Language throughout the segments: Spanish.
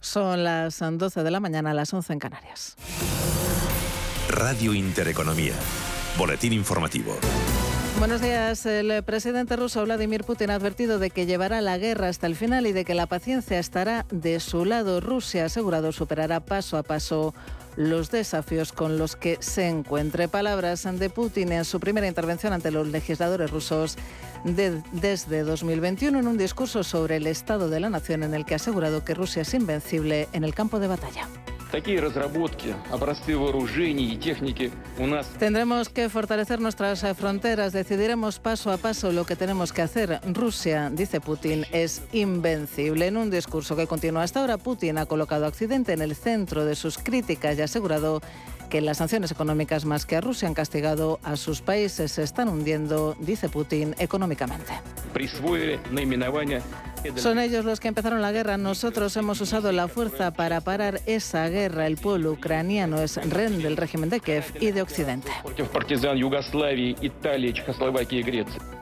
Son las 12 de la mañana, a las 11 en Canarias. Radio Intereconomía. Boletín informativo. Buenos días. El presidente ruso Vladimir Putin ha advertido de que llevará la guerra hasta el final y de que la paciencia estará de su lado. Rusia ha asegurado superará paso a paso los desafíos con los que se encuentre. Palabras de Putin en su primera intervención ante los legisladores rusos desde 2021 en un discurso sobre el estado de la nación en el que ha asegurado que Rusia es invencible en el campo de batalla. Tendremos que fortalecer nuestras fronteras, decidiremos paso a paso lo que tenemos que hacer. Rusia, dice Putin, es invencible. En un discurso que continúa hasta ahora, Putin ha colocado a Occidente en el centro de sus críticas y ha asegurado que las sanciones económicas más que a Rusia han castigado a sus países se están hundiendo, dice Putin, económicamente. Son ellos los que empezaron la guerra. Nosotros hemos usado la fuerza para parar esa guerra. El pueblo ucraniano es rehén del régimen de Kiev y de Occidente.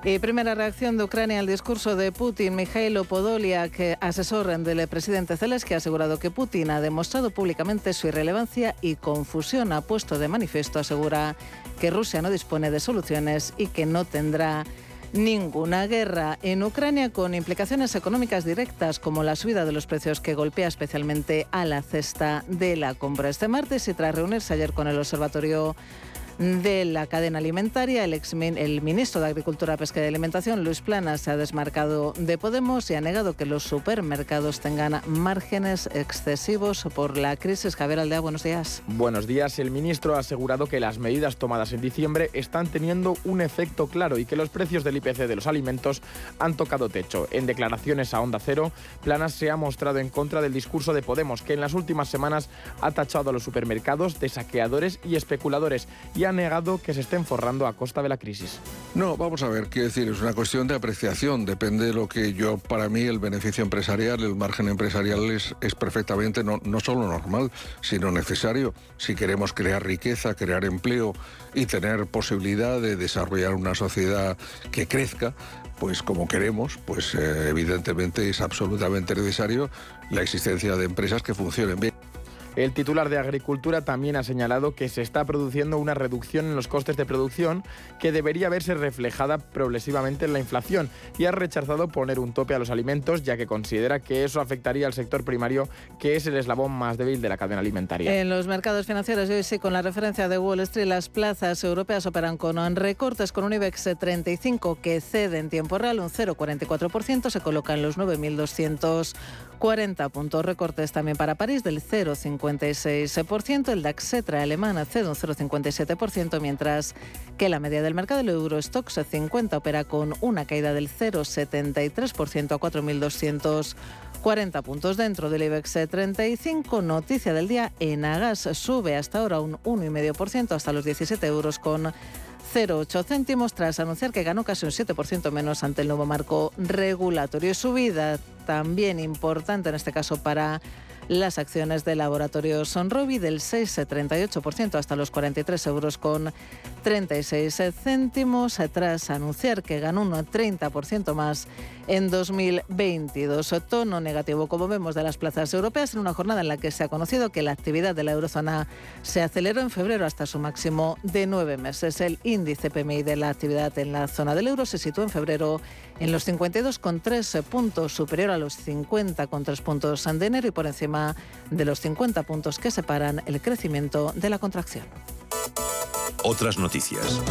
Y primera reacción de Ucrania al discurso de Putin. Mikhailo Podolyak, asesor del presidente Zelensky, ha asegurado que Putin ha demostrado públicamente su irrelevancia y confusión. Ha puesto de manifiesto, asegura que Rusia no dispone de soluciones y que no tendrá ninguna guerra en Ucrania con implicaciones económicas directas como la subida de los precios que golpea especialmente a la cesta de la compra. Este martes y tras reunirse ayer con el Observatorio de la cadena alimentaria. El, ex, ministro de Agricultura, Pesca y Alimentación, Luis Plana, se ha desmarcado de Podemos y ha negado que los supermercados tengan márgenes excesivos por la crisis. Javier Aldea, buenos días. Buenos días. El ministro ha asegurado que las medidas tomadas en diciembre están teniendo un efecto claro y que los precios del IPC de los alimentos han tocado techo. En declaraciones a Onda Cero, Planas se ha mostrado en contra del discurso de Podemos, que en las últimas semanas ha tachado a los supermercados de saqueadores y especuladores y ha negado que se estén forrando a costa de la crisis. No, vamos a ver, quiero decir, es una cuestión de apreciación, depende de lo que yo, para mí, el beneficio empresarial, el margen empresarial es, perfectamente no, no solo normal, sino necesario si queremos crear riqueza, crear empleo y tener posibilidad de desarrollar una sociedad que crezca, pues como queremos, pues eh, evidentemente es absolutamente necesario la existencia de empresas que funcionen bien. El titular de Agricultura también ha señalado que se está produciendo una reducción en los costes de producción que debería verse reflejada progresivamente en la inflación y ha rechazado poner un tope a los alimentos ya que considera que eso afectaría al sector primario que es el eslabón más débil de la cadena alimentaria. En los mercados financieros hoy sí con la referencia de Wall Street las plazas europeas operan con recortes con un IBEX 35 que cede en tiempo real un 0,44% se coloca en los 9.200 40 puntos recortes también para París del 0,56%. El DAX Cetra alemán cede un 0,57%, mientras que la media del mercado del Eurostox 50 opera con una caída del 0,73% a 4.240 puntos dentro del IBEX 35. Noticia del día, Enagas sube hasta ahora un 1,5% hasta los 17 euros con 0,8 céntimos tras anunciar que ganó casi un 7% menos ante el nuevo marco regulatorio. Subida también importante en este caso para las acciones de laboratorio Sonrobi del 6,38% hasta los 43 euros con 36 céntimos tras anunciar que ganó un 30% más en 2022. Tono negativo, como vemos, de las plazas europeas en una jornada en la que se ha conocido que la actividad de la eurozona se aceleró en febrero hasta su máximo de nueve meses. El índice PMI de la actividad en la zona del euro se situó en febrero en los 52,3 puntos, superior a los 50,3 puntos de enero y por encima de los 50 puntos que separan el crecimiento de la contracción. Otras noticias.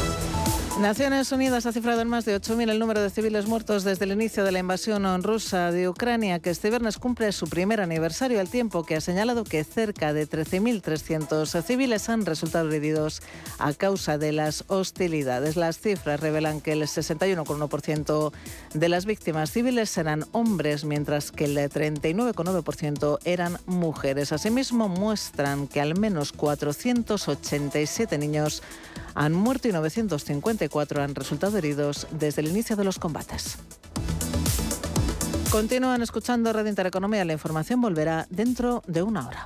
Naciones Unidas ha cifrado en más de 8.000 el número de civiles muertos desde el inicio de la invasión rusa de Ucrania, que este viernes cumple su primer aniversario, al tiempo que ha señalado que cerca de 13.300 civiles han resultado heridos a causa de las hostilidades. Las cifras revelan que el 61,1% de las víctimas civiles eran hombres, mientras que el 39,9% eran mujeres. Asimismo, muestran que al menos 487 niños han muerto y 954 han resultado heridos desde el inicio de los combates. Continúan escuchando Red Intereconomía. La información volverá dentro de una hora.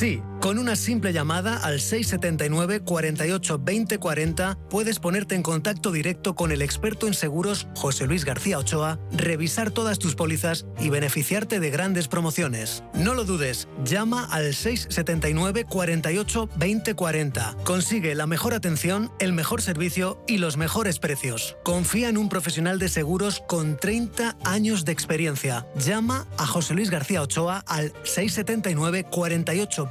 Sí, con una simple llamada al 679 48 20 40 puedes ponerte en contacto directo con el experto en seguros José Luis García Ochoa, revisar todas tus pólizas y beneficiarte de grandes promociones. No lo dudes, llama al 679 48 20 40. Consigue la mejor atención, el mejor servicio y los mejores precios. Confía en un profesional de seguros con 30 años de experiencia. Llama a José Luis García Ochoa al 679 48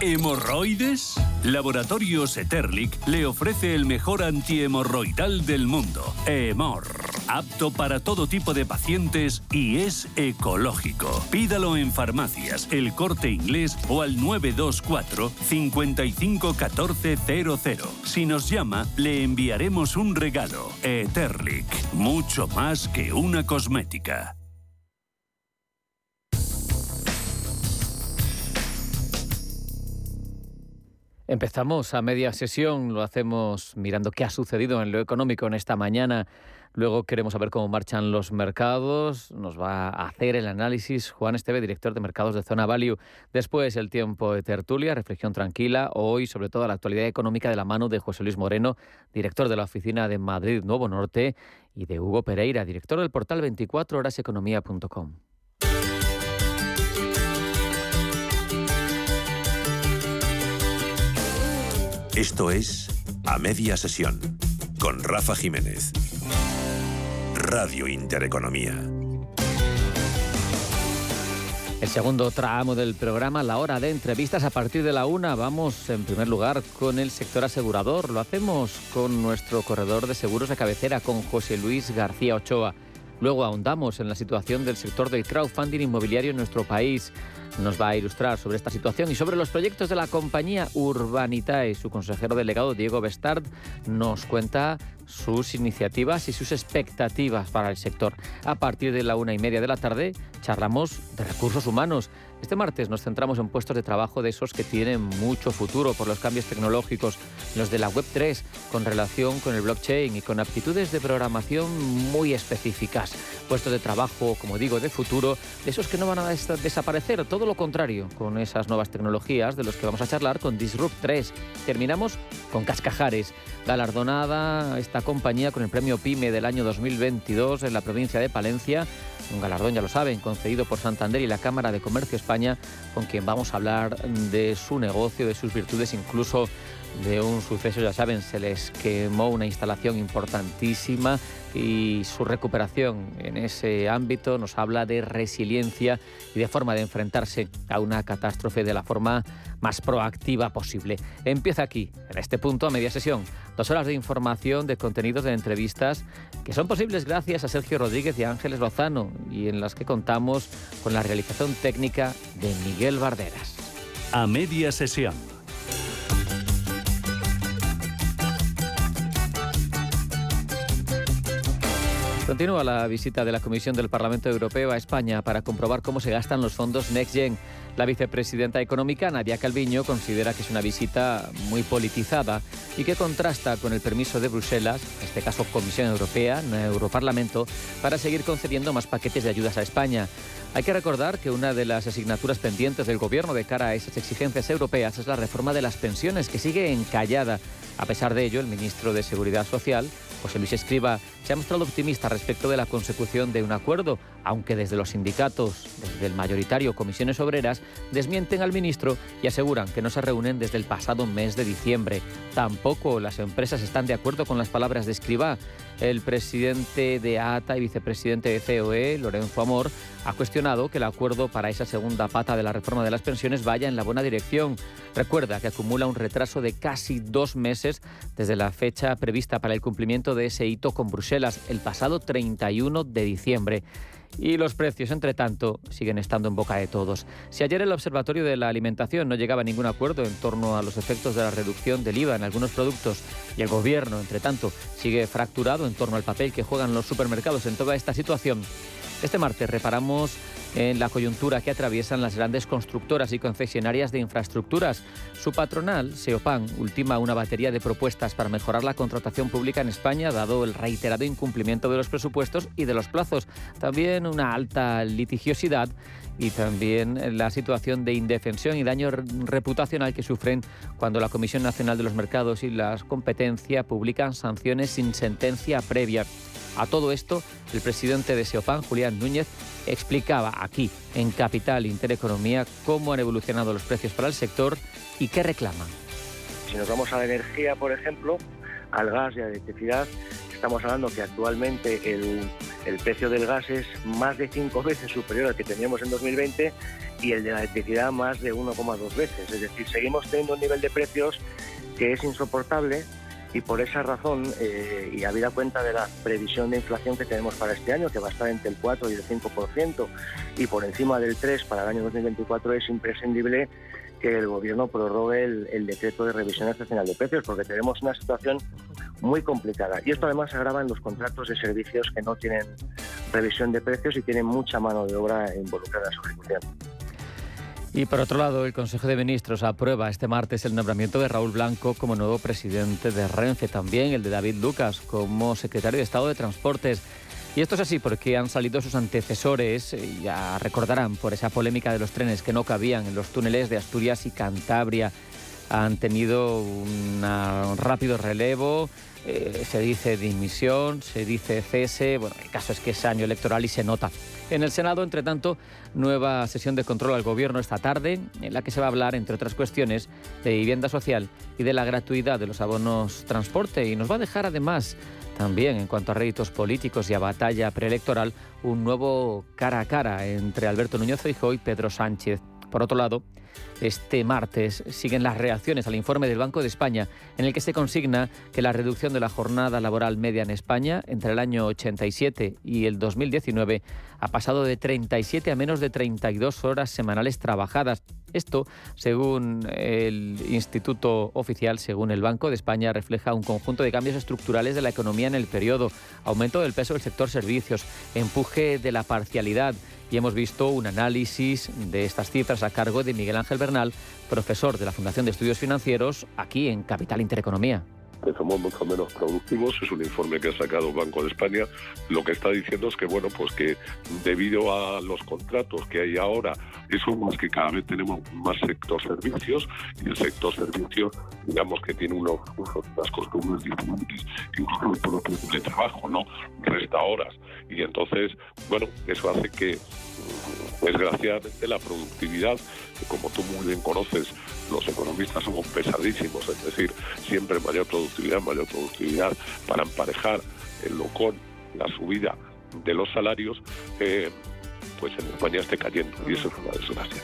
¿Hemorroides? Laboratorios Eterlic le ofrece el mejor antihemorroidal del mundo, Hemor. Apto para todo tipo de pacientes y es ecológico. Pídalo en farmacias, el corte inglés o al 924 551400. Si nos llama, le enviaremos un regalo. Eterlic, mucho más que una cosmética. Empezamos a media sesión, lo hacemos mirando qué ha sucedido en lo económico en esta mañana. Luego queremos saber cómo marchan los mercados. Nos va a hacer el análisis Juan Esteve, director de mercados de Zona Value. Después el tiempo de tertulia, reflexión tranquila. Hoy, sobre todo, la actualidad económica de la mano de José Luis Moreno, director de la oficina de Madrid Nuevo Norte, y de Hugo Pereira, director del portal 24horaseconomía.com. Esto es A Media Sesión con Rafa Jiménez. Radio Intereconomía. El segundo tramo del programa, la hora de entrevistas a partir de la una. Vamos en primer lugar con el sector asegurador. Lo hacemos con nuestro corredor de seguros de cabecera, con José Luis García Ochoa. Luego ahondamos en la situación del sector del crowdfunding inmobiliario en nuestro país nos va a ilustrar sobre esta situación y sobre los proyectos de la compañía Urbanitae. Su consejero delegado Diego Bestard nos cuenta sus iniciativas y sus expectativas para el sector. A partir de la una y media de la tarde charlamos de recursos humanos. Este martes nos centramos en puestos de trabajo de esos que tienen mucho futuro por los cambios tecnológicos, los de la Web 3, con relación con el blockchain y con aptitudes de programación muy específicas. Puestos de trabajo, como digo, de futuro, de esos que no van a desaparecer, todo lo contrario, con esas nuevas tecnologías de los que vamos a charlar con Disrupt 3. Terminamos con Cascajares, galardonada esta compañía con el premio PYME del año 2022 en la provincia de Palencia. Un galardón, ya lo saben, concedido por Santander y la Cámara de Comercio España, con quien vamos a hablar de su negocio, de sus virtudes, incluso de un suceso, ya saben, se les quemó una instalación importantísima y su recuperación en ese ámbito nos habla de resiliencia y de forma de enfrentarse a una catástrofe de la forma más proactiva posible. Empieza aquí, en este punto, a media sesión. Dos horas de información, de contenidos, de entrevistas que son posibles gracias a Sergio Rodríguez y Ángeles Lozano y en las que contamos con la realización técnica de Miguel Barderas. A media sesión Continúa la visita de la Comisión del Parlamento Europeo a España para comprobar cómo se gastan los fondos NextGen. La vicepresidenta económica, Nadia Calviño, considera que es una visita muy politizada y que contrasta con el permiso de Bruselas, en este caso Comisión Europea, no Europarlamento, para seguir concediendo más paquetes de ayudas a España. Hay que recordar que una de las asignaturas pendientes del Gobierno de cara a esas exigencias europeas es la reforma de las pensiones, que sigue encallada. A pesar de ello, el ministro de Seguridad Social José Luis Escriba se ha mostrado optimista respecto de la consecución de un acuerdo, aunque desde los sindicatos, desde el mayoritario Comisiones Obreras, desmienten al ministro y aseguran que no se reúnen desde el pasado mes de diciembre. Tampoco las empresas están de acuerdo con las palabras de Escriba. El presidente de ATA y vicepresidente de COE, Lorenzo Amor, ha cuestionado que el acuerdo para esa segunda pata de la reforma de las pensiones vaya en la buena dirección. Recuerda que acumula un retraso de casi dos meses desde la fecha prevista para el cumplimiento de ese hito con Bruselas el pasado 31 de diciembre. Y los precios, entre tanto, siguen estando en boca de todos. Si ayer el Observatorio de la Alimentación no llegaba a ningún acuerdo en torno a los efectos de la reducción del IVA en algunos productos y el Gobierno, entre tanto, sigue fracturado en torno al papel que juegan los supermercados en toda esta situación, este martes reparamos en la coyuntura que atraviesan las grandes constructoras y concesionarias de infraestructuras. Su patronal, Seopan, ultima una batería de propuestas para mejorar la contratación pública en España, dado el reiterado incumplimiento de los presupuestos y de los plazos. También una alta litigiosidad y también la situación de indefensión y daño reputacional que sufren cuando la Comisión Nacional de los Mercados y la Competencia publican sanciones sin sentencia previa. A todo esto, el presidente de SEOPAN, Julián Núñez, explicaba aquí, en Capital Intereconomía, cómo han evolucionado los precios para el sector y qué reclaman. Si nos vamos a la energía, por ejemplo, al gas y a la electricidad, estamos hablando que actualmente el, el precio del gas es más de cinco veces superior al que teníamos en 2020 y el de la electricidad más de 1,2 veces. Es decir, seguimos teniendo un nivel de precios que es insoportable y por esa razón, eh, y habida cuenta de la previsión de inflación que tenemos para este año, que va a estar entre el 4 y el 5%, y por encima del 3 para el año 2024, es imprescindible que el Gobierno prorrogue el, decreto de revisión excepcional de precios, porque tenemos una situación muy complicada. Y esto además se agrava en los contratos de servicios que no tienen revisión de precios y tienen mucha mano de obra involucrada en su ejecución. Y por otro lado, el Consejo de Ministros aprueba este martes el nombramiento de Raúl Blanco como nuevo presidente de Renfe, también el de David Lucas como secretario de Estado de Transportes. Y esto es así porque han salido sus antecesores, ya recordarán, por esa polémica de los trenes que no cabían en los túneles de Asturias y Cantabria. Han tenido un rápido relevo, eh, se dice dimisión, se dice cese. Bueno, el caso es que es año electoral y se nota. En el Senado, entre tanto, nueva sesión de control al Gobierno esta tarde, en la que se va a hablar, entre otras cuestiones, de vivienda social y de la gratuidad de los abonos transporte. Y nos va a dejar, además, también en cuanto a réditos políticos y a batalla preelectoral, un nuevo cara a cara entre Alberto Núñez Feijóo y Pedro Sánchez. Por otro lado, este martes siguen las reacciones al informe del Banco de España, en el que se consigna que la reducción de la jornada laboral media en España entre el año 87 y el 2019 ha pasado de 37 a menos de 32 horas semanales trabajadas. Esto, según el Instituto Oficial, según el Banco de España, refleja un conjunto de cambios estructurales de la economía en el periodo, aumento del peso del sector servicios, empuje de la parcialidad y hemos visto un análisis de estas cifras a cargo de Miguel Ángel Bernal, profesor de la Fundación de Estudios Financieros aquí en Capital Intereconomía. Que somos mucho menos productivos. Es un informe que ha sacado Banco de España. Lo que está diciendo es que, bueno, pues que debido a los contratos que hay ahora, eso más que cada vez tenemos más sector servicios y el sector servicios, digamos que tiene unos, unas costumbres diferentes, incluso el propio de trabajo, ¿no? Resta horas. Y entonces, bueno, eso hace que desgraciadamente la productividad, como tú muy bien conoces, los economistas somos pesadísimos, es decir, siempre mayor productividad, mayor productividad para emparejar el con la subida de los salarios, eh, pues en España esté cayendo y eso es una desgracia.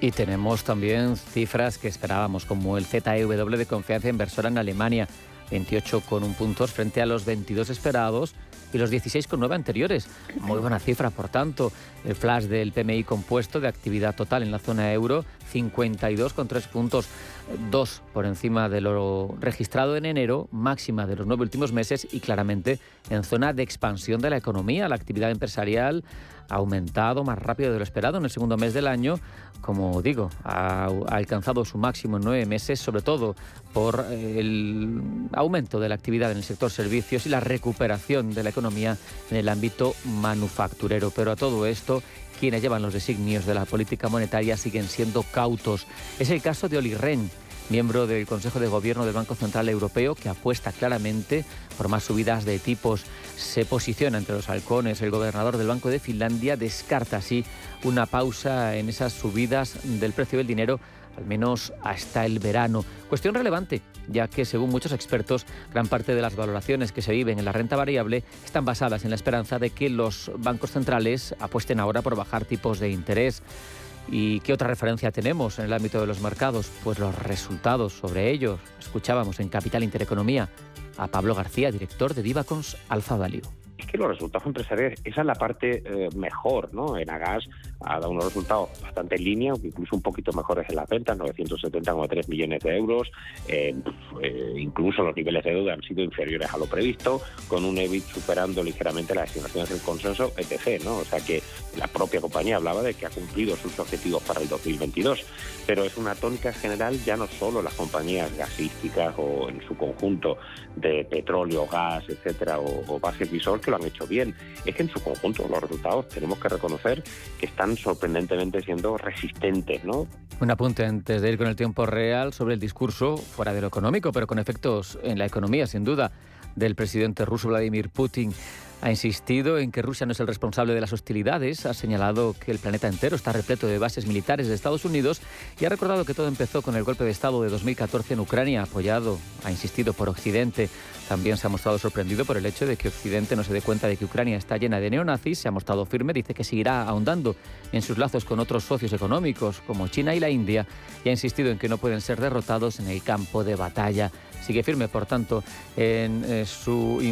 Y tenemos también cifras que esperábamos, como el ZEW de confianza inversora en Alemania, 28,1 puntos frente a los 22 esperados y los 16,9 anteriores. Muy buena cifra, por tanto. El flash del PMI compuesto de actividad total en la zona euro, 52,3 puntos, dos por encima de lo registrado en enero, máxima de los nueve últimos meses y claramente en zona de expansión de la economía. La actividad empresarial ha aumentado más rápido de lo esperado en el segundo mes del año. Como digo, ha, alcanzado su máximo en nueve meses, sobre todo por el aumento de la actividad en el sector servicios y la recuperación de la economía en el ámbito manufacturero. Pero a todo esto, quienes llevan los designios de la política monetaria siguen siendo cautos. Es el caso de Oli miembro del Consejo de Gobierno del Banco Central Europeo, que apuesta claramente por más subidas de tipos. Se posiciona entre los halcones. El gobernador del Banco de Finlandia descarta así una pausa en esas subidas del precio del dinero al menos hasta el verano. Cuestión relevante, ya que según muchos expertos, gran parte de las valoraciones que se viven en la renta variable están basadas en la esperanza de que los bancos centrales apuesten ahora por bajar tipos de interés. ¿Y qué otra referencia tenemos en el ámbito de los mercados? Pues los resultados sobre ellos. Escuchábamos en Capital Intereconomía a Pablo García, director de Divacons Alfa Value es que los resultados empresariales, esa es la parte eh, mejor, ¿no? En Agas ha dado unos resultados bastante en línea, incluso un poquito mejores en las ventas, 970,3 millones de euros, eh, incluso los niveles de deuda han sido inferiores a lo previsto, con un EBIT superando ligeramente las estimaciones del consenso, etc., ¿no? O sea que la propia compañía hablaba de que ha cumplido sus objetivos para el 2022, pero es una tónica general ya no solo las compañías gasísticas o en su conjunto de petróleo, gas, etcétera, o, o bases visor, que lo han hecho bien. Es que en su conjunto los resultados tenemos que reconocer que están sorprendentemente siendo resistentes, ¿no? Un apunte antes de ir con el tiempo real sobre el discurso fuera de lo económico, pero con efectos en la economía, sin duda, del presidente ruso Vladimir Putin. Ha insistido en que Rusia no es el responsable de las hostilidades, ha señalado que el planeta entero está repleto de bases militares de Estados Unidos y ha recordado que todo empezó con el golpe de Estado de 2014 en Ucrania, apoyado, ha insistido, por Occidente. También se ha mostrado sorprendido por el hecho de que Occidente no se dé cuenta de que Ucrania está llena de neonazis, se ha mostrado firme, dice que seguirá ahondando en sus lazos con otros socios económicos como China y la India y ha insistido en que no pueden ser derrotados en el campo de batalla. Sigue firme, por tanto, en eh, su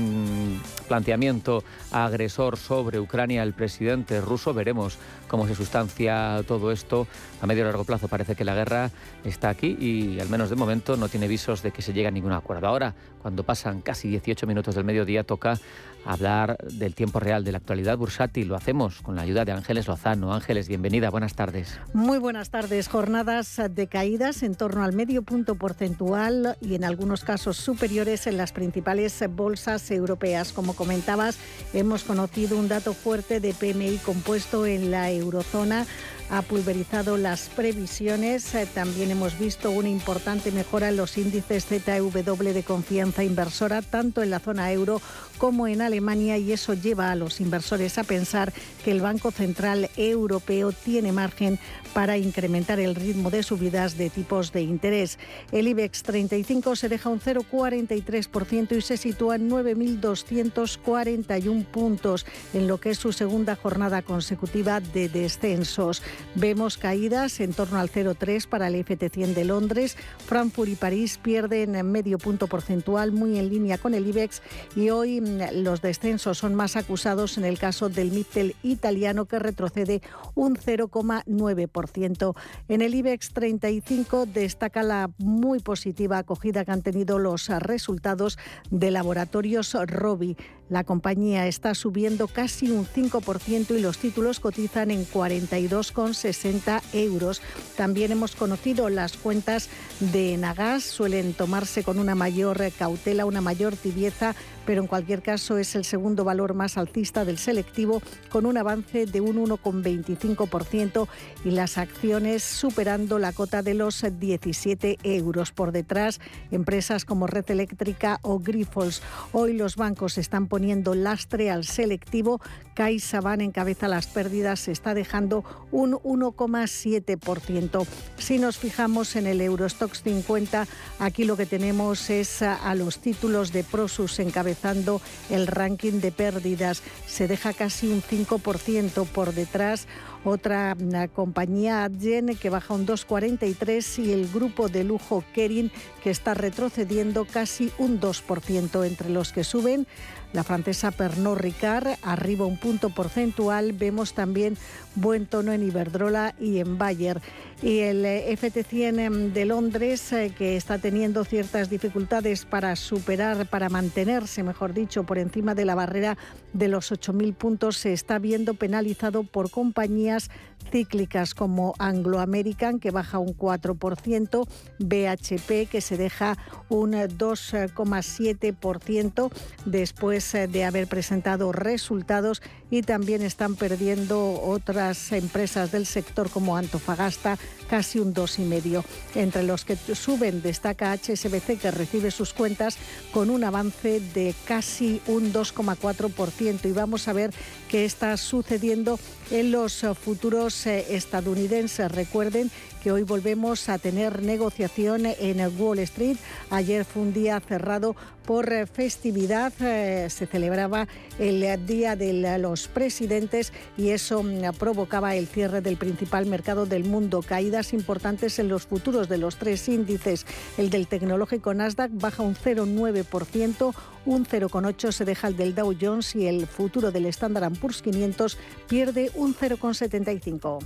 planteamiento agresor sobre Ucrania el presidente ruso. Veremos cómo se sustancia todo esto a medio y largo plazo. Parece que la guerra está aquí y al menos de momento no tiene visos de que se llegue a ningún acuerdo. Ahora, cuando pasan casi 18 minutos del mediodía, toca hablar del tiempo real, de la actualidad bursátil. Lo hacemos con la ayuda de Ángeles Lozano. Ángeles, bienvenida, buenas tardes. Muy buenas tardes. Jornadas de caídas en torno al medio punto porcentual y en algunos casos superiores en las principales bolsas europeas. Como comentabas, hemos conocido un dato fuerte de PMI compuesto en la eurozona ha pulverizado las previsiones. Eh, también hemos visto una importante mejora en los índices ZEW de confianza inversora, tanto en la zona euro como en Alemania, y eso lleva a los inversores a pensar que el Banco Central Europeo tiene margen para incrementar el ritmo de subidas de tipos de interés. El IBEX 35 se deja un 0,43% y se sitúa en 9.241 puntos en lo que es su segunda jornada consecutiva de descensos. Vemos caídas en torno al 0,3 para el FT100 de Londres. Frankfurt y París pierden medio punto porcentual, muy en línea con el IBEX. Y hoy los descensos son más acusados en el caso del Mittel italiano, que retrocede un 0,9%. En el IBEX 35 destaca la muy positiva acogida que han tenido los resultados de laboratorios Robi. La compañía está subiendo casi un 5% y los títulos cotizan en 42,60 euros. También hemos conocido las cuentas de Nagas, suelen tomarse con una mayor cautela, una mayor tibieza pero en cualquier caso es el segundo valor más alcista del selectivo con un avance de un 1,25% y las acciones superando la cota de los 17 euros. Por detrás, empresas como Red Eléctrica o Grifols. Hoy los bancos están poniendo lastre al selectivo. CaixaBank encabeza las pérdidas, se está dejando un 1,7%. Si nos fijamos en el Eurostox 50, aquí lo que tenemos es a los títulos de Prosus encabezando el ranking de pérdidas. Se deja casi un 5% por detrás. Otra compañía, Adyen, que baja un 2,43 y el grupo de lujo Kering, que está retrocediendo casi un 2%. Entre los que suben, la francesa Pernod Ricard arriba un punto porcentual. Vemos también buen tono en Iberdrola y en Bayer. Y el eh, FT100 em, de Londres, eh, que está teniendo ciertas dificultades para superar, para mantenerse, mejor dicho, por encima de la barrera de los 8.000 puntos, se está viendo penalizado por compañías cíclicas como Anglo American, que baja un 4%, BHP, que se deja un 2,7% después de haber presentado resultados y también están perdiendo otras empresas del sector como Antofagasta, casi un 2,5%. Entre los que suben destaca HSBC, que recibe sus cuentas con un avance de casi un 2,4%. Y vamos a ver qué está sucediendo en los futuros eh, estadounidenses. Recuerden que hoy volvemos a tener negociación en Wall Street. Ayer fue un día cerrado por festividad. Eh, se celebraba el Día de los Presidentes y eso mm, provocaba el cierre del principal mercado del mundo. Caídas importantes en los futuros de los tres índices. El del tecnológico Nasdaq baja un 0,9%, un 0,8% se deja el del Dow Jones y el futuro del Standard Poor's 500 pierde un 0,75%.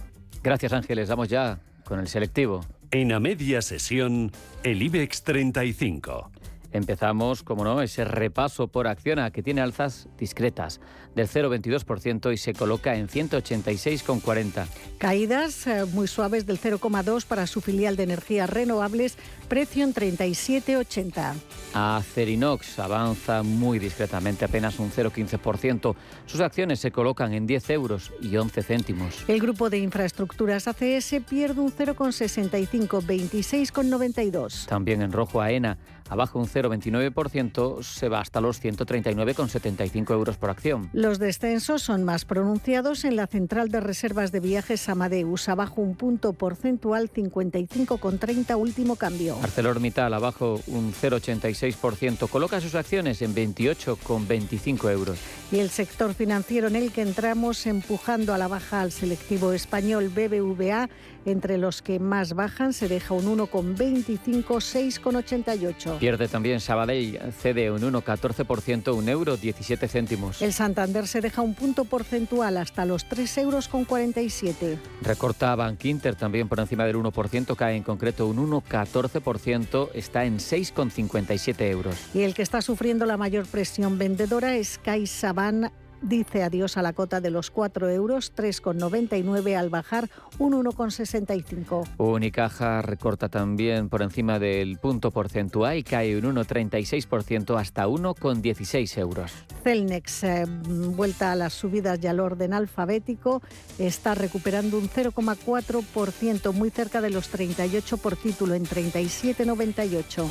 Gracias Ángeles, vamos ya con el selectivo. En a media sesión, el IBEX 35. Empezamos, como no, ese repaso por Acciona que tiene alzas discretas del 0,22% y se coloca en 186,40. Caídas eh, muy suaves del 0,2 para su filial de energías renovables, precio en 37,80. Acerinox avanza muy discretamente, apenas un 0,15%. Sus acciones se colocan en 10 euros y 11 céntimos. El grupo de infraestructuras ACS pierde un 0,65, 26,92. También en rojo AENA abajo un 0,29%, se va hasta los 139,75 euros por acción. Los descensos son más pronunciados en la central de reservas de viajes Amadeus, abajo un punto porcentual 55,30 último cambio. ArcelorMittal abajo un 0,86%, coloca sus acciones en 28,25 euros. Y el sector financiero en el que entramos empujando a la baja al selectivo español BBVA, entre los que más bajan se deja un 1,25, 6,88. Pierde también Sabadell, cede un 1,14%, un euro 17 céntimos. El Santander se deja un punto porcentual hasta los 3 euros con 47. Recorta Bank Inter también por encima del 1%, cae en concreto un 1,14%, está en 6,57 euros. Y el que está sufriendo la mayor presión vendedora es CaixaBank dice adiós a la cota de los 4 euros, 3,99 al bajar un 1,65. Unicaja recorta también por encima del punto porcentual y cae un 1,36% hasta 1,16 euros. Celnex, eh, vuelta a las subidas y al orden alfabético, está recuperando un 0,4%, muy cerca de los 38 por título, en 37,98.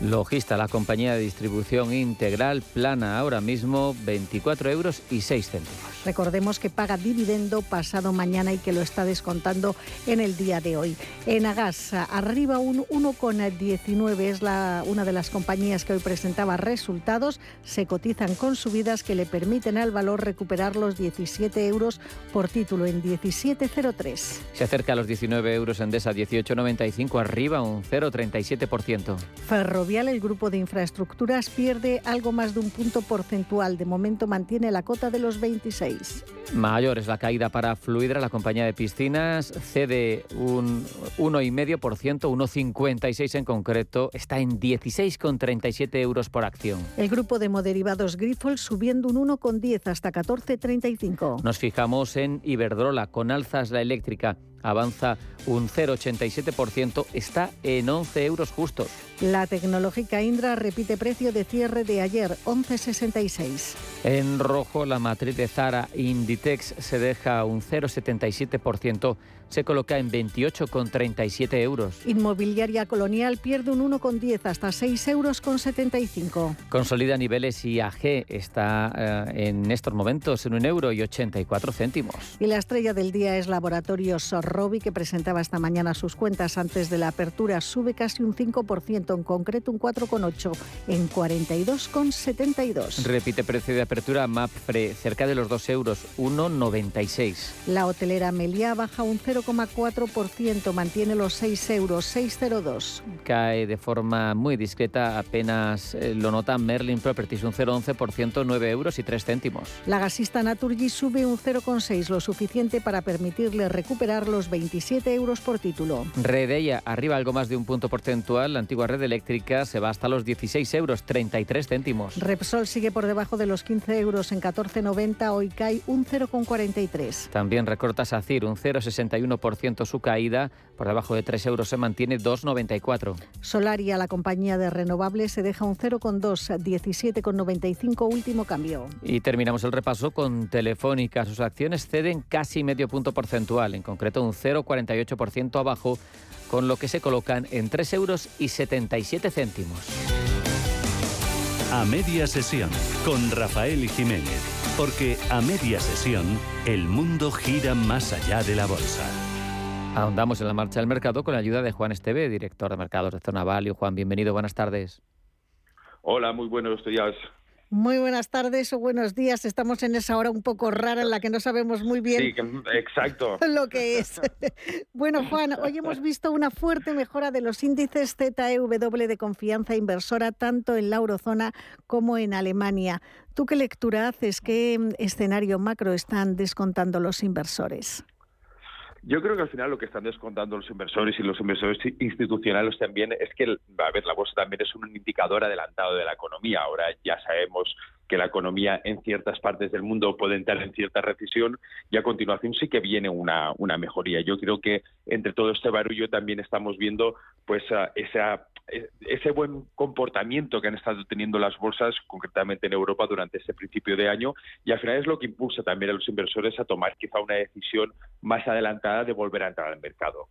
Logista, la compañía de distribución integral, plana ahora mismo 24 euros y 6 céntimos. Recordemos que paga dividendo pasado mañana y que lo está descontando en el día de hoy. Enagas, arriba un 1,19 es la, una de las compañías que hoy presentaba resultados. Se cotizan con subidas que le permiten al valor recuperar los 17 euros por título en 17,03. Se acerca a los 19 euros en DESA 18,95, arriba un 0,37%. Ferro Ferrovial, el grupo de infraestructuras, pierde algo más de un punto porcentual. De momento mantiene la cota de los 26. Mayor es la caída para Fluidra, la compañía de piscinas, cede un 1,5%, 1,56 en concreto, está en 16,37 euros por acción. El grupo de moderivados Grifols subiendo un 1,10 hasta 14,35. Nos fijamos en Iberdrola, con alzas la eléctrica avanza un 0,87%, está en 11 euros justos. La tecnológica Indra repite precio de cierre de ayer, 11,66. En rojo, la matriz de Zara Inditex se deja un 0,77%, se coloca en 28,37 euros. Inmobiliaria Colonial pierde un 1,10 hasta 6,75 euros. Consolida niveles IAG está eh, en estos momentos en un euro y 84 céntimos. Y la estrella del día es Laboratorios Robi, que presentaba esta mañana sus cuentas antes de la apertura. Sube casi un 5%, en concreto un 4,8 en 42,72. Repite precio de apertura MAPFRE, cerca de los 2 euros, 1,96. La hotelera Meliá baja un 0,4%, mantiene los 6 euros, 6,02. Cae de forma muy discreta, apenas eh, lo nota Merlin Properties, un 0,11%, 9 euros y 3 céntimos. La gasista Naturgy sube un 0,6, lo suficiente para permitirle recuperar los 27 euros por título. Redella arriba algo más de un punto porcentual. La antigua red eléctrica se va hasta los 16 euros 33 céntimos. Repsol sigue por debajo de los 15 euros en 14,90. Hoy cae un 0,43. También recorta SACIR un 0,61% su caída. Por debajo de 3 euros se mantiene 2,94. Solaria, la compañía de renovables, se deja un 0,2, 17,95 último cambio. Y terminamos el repaso con Telefónica. Sus acciones ceden casi medio punto porcentual, en concreto un 0,48% abajo, con lo que se colocan en 3 euros y 77 céntimos. A media sesión con Rafael Jiménez, porque a media sesión el mundo gira más allá de la bolsa. Ahondamos en la marcha del mercado con la ayuda de Juan Esteve, director de mercados de Zona Value. Juan, bienvenido, buenas tardes. Hola, muy buenos días. Muy buenas tardes o buenos días. Estamos en esa hora un poco rara en la que no sabemos muy bien Sí, que- exacto. lo que es. bueno, Juan, hoy hemos visto una fuerte mejora de los índices ZEW de confianza inversora tanto en la eurozona como en Alemania. ¿Tú qué lectura haces? ¿Qué mm, escenario macro están descontando los inversores? Yo creo que al final lo que están descontando los inversores y los inversores institucionales también es que, a ver, la bolsa también es un indicador adelantado de la economía. Ahora ya sabemos que la economía en ciertas partes del mundo puede entrar en cierta recesión y a continuación sí que viene una, una mejoría. Yo creo que entre todo este barullo también estamos viendo pues ah, esa eh, ese buen comportamiento que han estado teniendo las bolsas, concretamente en Europa, durante este principio de año, y al final es lo que impulsa también a los inversores a tomar quizá una decisión más adelantada de volver a entrar al mercado.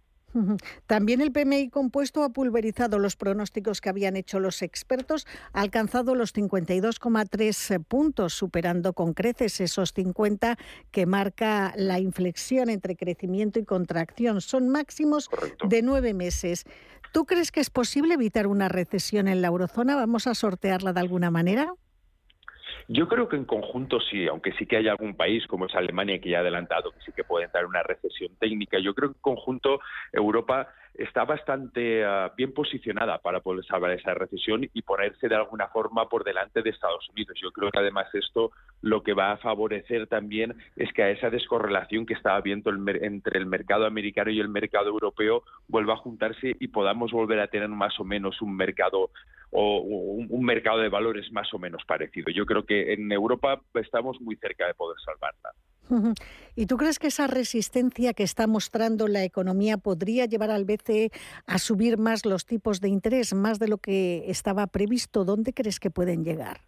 También el PMI compuesto ha pulverizado los pronósticos que habían hecho los expertos, ha alcanzado los 52,3 puntos, superando con creces esos 50 que marca la inflexión entre crecimiento y contracción. Son máximos de nueve meses. ¿Tú crees que es posible evitar una recesión en la eurozona? ¿Vamos a sortearla de alguna manera? Yo creo que en conjunto sí, aunque sí que hay algún país como es Alemania que ya ha adelantado que sí que puede entrar en una recesión técnica. Yo creo que en conjunto Europa está bastante ah, bien posicionada para poder salvar esa recesión y ponerse de alguna forma por delante de Estados Unidos. Yo creo que además esto lo que va a favorecer también es que a esa descorrelación que estaba habiendo el entre el mercado americano y el mercado europeo vuelva a juntarse y podamos volver a tener más o menos un mercado o un mercado de valores más o menos parecido. Yo creo que en Europa estamos muy cerca de poder salvarla. ¿Y tú crees que esa resistencia que está mostrando la economía podría llevar al BCE a subir más los tipos de interés, más de lo que estaba previsto? ¿Dónde crees que pueden llegar?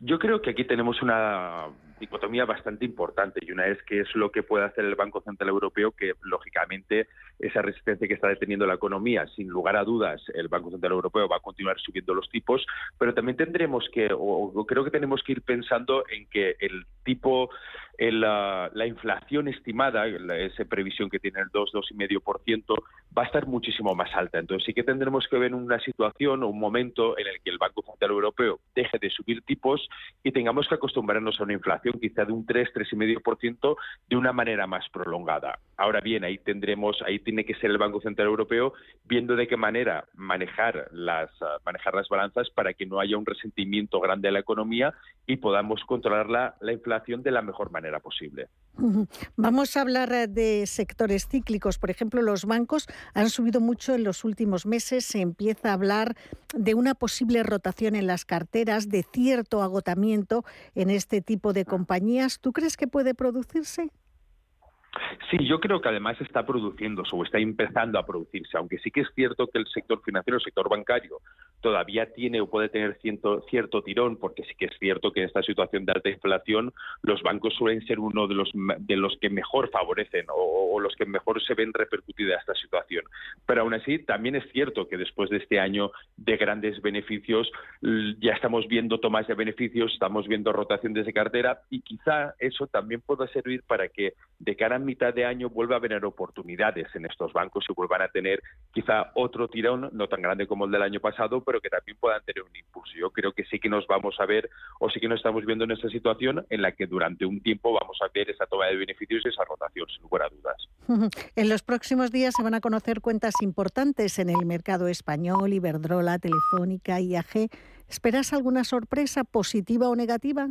Yo creo que aquí tenemos una dicotomía bastante importante y una es que es lo que puede hacer el Banco Central Europeo, que lógicamente esa resistencia que está deteniendo la economía, sin lugar a dudas, el Banco Central Europeo va a continuar subiendo los tipos, pero también tendremos que, o, o creo que tenemos que ir pensando en que el tipo la, la inflación estimada, esa previsión que tiene el 2, 2,5%, va a estar muchísimo más alta. Entonces sí que tendremos que ver una situación o un momento en el que el Banco Central Europeo deje de subir tipos y tengamos que acostumbrarnos a una inflación quizá de un 3, 3,5% de una manera más prolongada. Ahora bien, ahí tendremos, ahí tiene que ser el Banco Central Europeo viendo de qué manera manejar las, ah, manejar las balanzas para que no haya un resentimiento grande a la economía y podamos controlar la, la inflación de la mejor manera posible. Vamos a hablar eh, de sectores cíclicos. Por ejemplo, los bancos han subido mucho en los últimos meses. Se empieza a hablar de una posible rotación en las carteras, de cierto agotamiento en este tipo de compañías. ¿Tú crees que puede producirse? Sí, yo creo que además está produciéndose o está empezando a producirse, aunque sí que es cierto que el sector financiero, el sector bancario, todavía tiene o puede tener cierto, cierto tirón, porque sí que es cierto que en esta situación de alta inflación los bancos suelen ser uno de los, de los que mejor favorecen o, los que mejor se ven repercutida esta situación. Pero aún así, también es cierto que después de este año de grandes beneficios, ya estamos viendo tomas de beneficios, estamos viendo rotaciones de cartera y quizá eso también pueda servir para que de cara a mitad de año vuelva a haber oportunidades en estos bancos y vuelvan a tener quizá otro tirón, no tan grande como el del año pasado, pero que también puedan tener un impulso. Yo creo que sí que nos vamos a ver o sí que nos estamos viendo en esta situación en la que durante un tiempo vamos a ver esa toma de beneficios y esa rotación, sin lugar a dudas. En los próximos días se van a conocer cuentas importantes en el mercado español, Iberdrola, Telefónica, IAG. ¿Esperas alguna sorpresa positiva o negativa?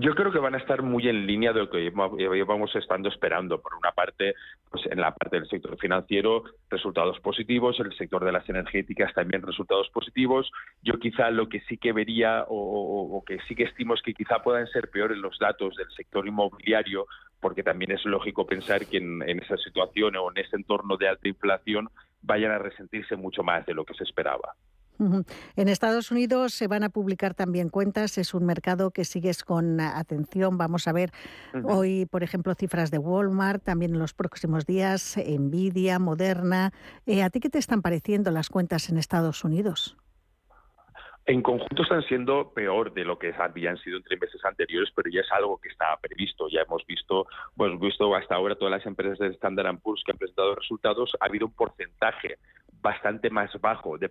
Yo creo que van a estar muy en línea de lo que llevamos estando esperando. Por una parte, pues en la parte del sector financiero, resultados positivos, el sector de las energéticas también resultados positivos. Yo quizá lo que sí que vería o, que sí que estimo es que quizá puedan ser peores los datos del sector inmobiliario, porque también es lógico pensar que en, en esa situación o en ese entorno de alta inflación vayan a resentirse mucho más de lo que se esperaba. En Estados Unidos se van a publicar también cuentas, es un mercado que sigues con atención. Vamos a ver hoy, por ejemplo, cifras de Walmart, también en los próximos días, Nvidia, Moderna. Eh, ¿A ti qué te están pareciendo las cuentas en Estados Unidos? En conjunto están siendo peor de lo que habían sido en meses anteriores, pero ya es algo que estaba previsto. Ya hemos visto, pues visto hasta ahora todas las empresas de Standard Poor's que han presentado resultados, ha habido un porcentaje bastante más bajo de,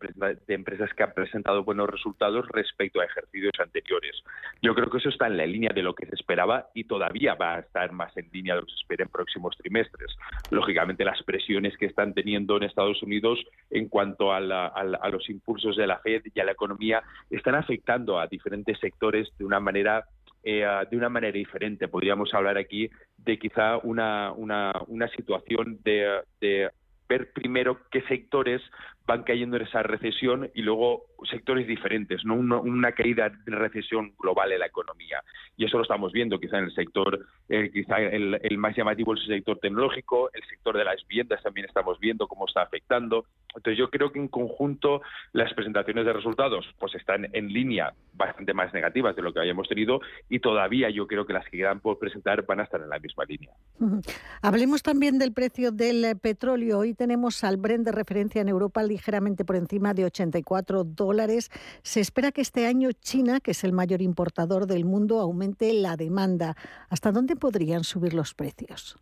empresas que han presentado buenos resultados respecto a ejercicios anteriores. Yo creo que eso está en la línea de lo que se esperaba y todavía va a estar más en línea de lo que se espera en próximos trimestres. Lógicamente, las presiones que están teniendo en Estados Unidos en cuanto a, los impulsos de la Fed y a la economía están afectando a diferentes sectores de una manera eh, de una manera diferente. Podríamos hablar aquí de quizá una, situación de, de ver primero qué sectores van cayendo en esa recesión y luego sectores diferentes, no una, caída de recesión global en la economía. Y eso lo estamos viendo quizá en el sector, eh, quizá el, más llamativo es el sector tecnológico, el sector de las viviendas también estamos viendo cómo está afectando. Entonces yo creo que en conjunto las presentaciones de resultados pues están en línea bastante más negativas de lo que habíamos tenido y todavía yo creo que las que quedan por presentar van a estar en la misma línea. Hablemos también del precio del petróleo. Hoy tenemos al Brent de referencia en Europa ligeramente por encima de 84 dólares. Se espera que este año China, que es el mayor importador del mundo, aumente la demanda. ¿Hasta dónde podrían subir los precios?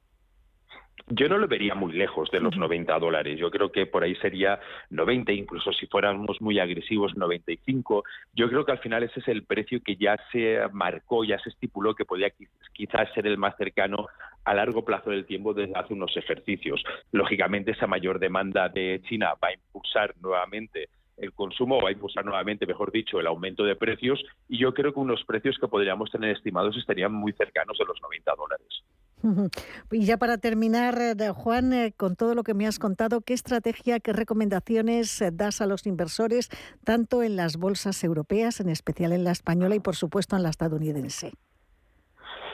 Yo no lo vería muy lejos de los 90 dólares. Yo creo que por ahí sería 90, incluso si fuéramos muy agresivos, 95. Yo creo que al final ese es el precio que ya se marcó, ya se estipuló que podía quizás ser el más cercano a largo plazo del tiempo desde hace unos ejercicios. Lógicamente, esa mayor demanda de China va a impulsar nuevamente el consumo va a impulsar nuevamente, mejor dicho, el aumento de precios y yo creo que unos precios que podríamos tener estimados estarían muy cercanos a los 90 dólares. Y ya para terminar, eh, Juan, eh, con todo lo que me has contado, ¿qué estrategia, qué recomendaciones eh, das a los inversores, tanto en las bolsas europeas, en especial en la española y, por supuesto, en la estadounidense?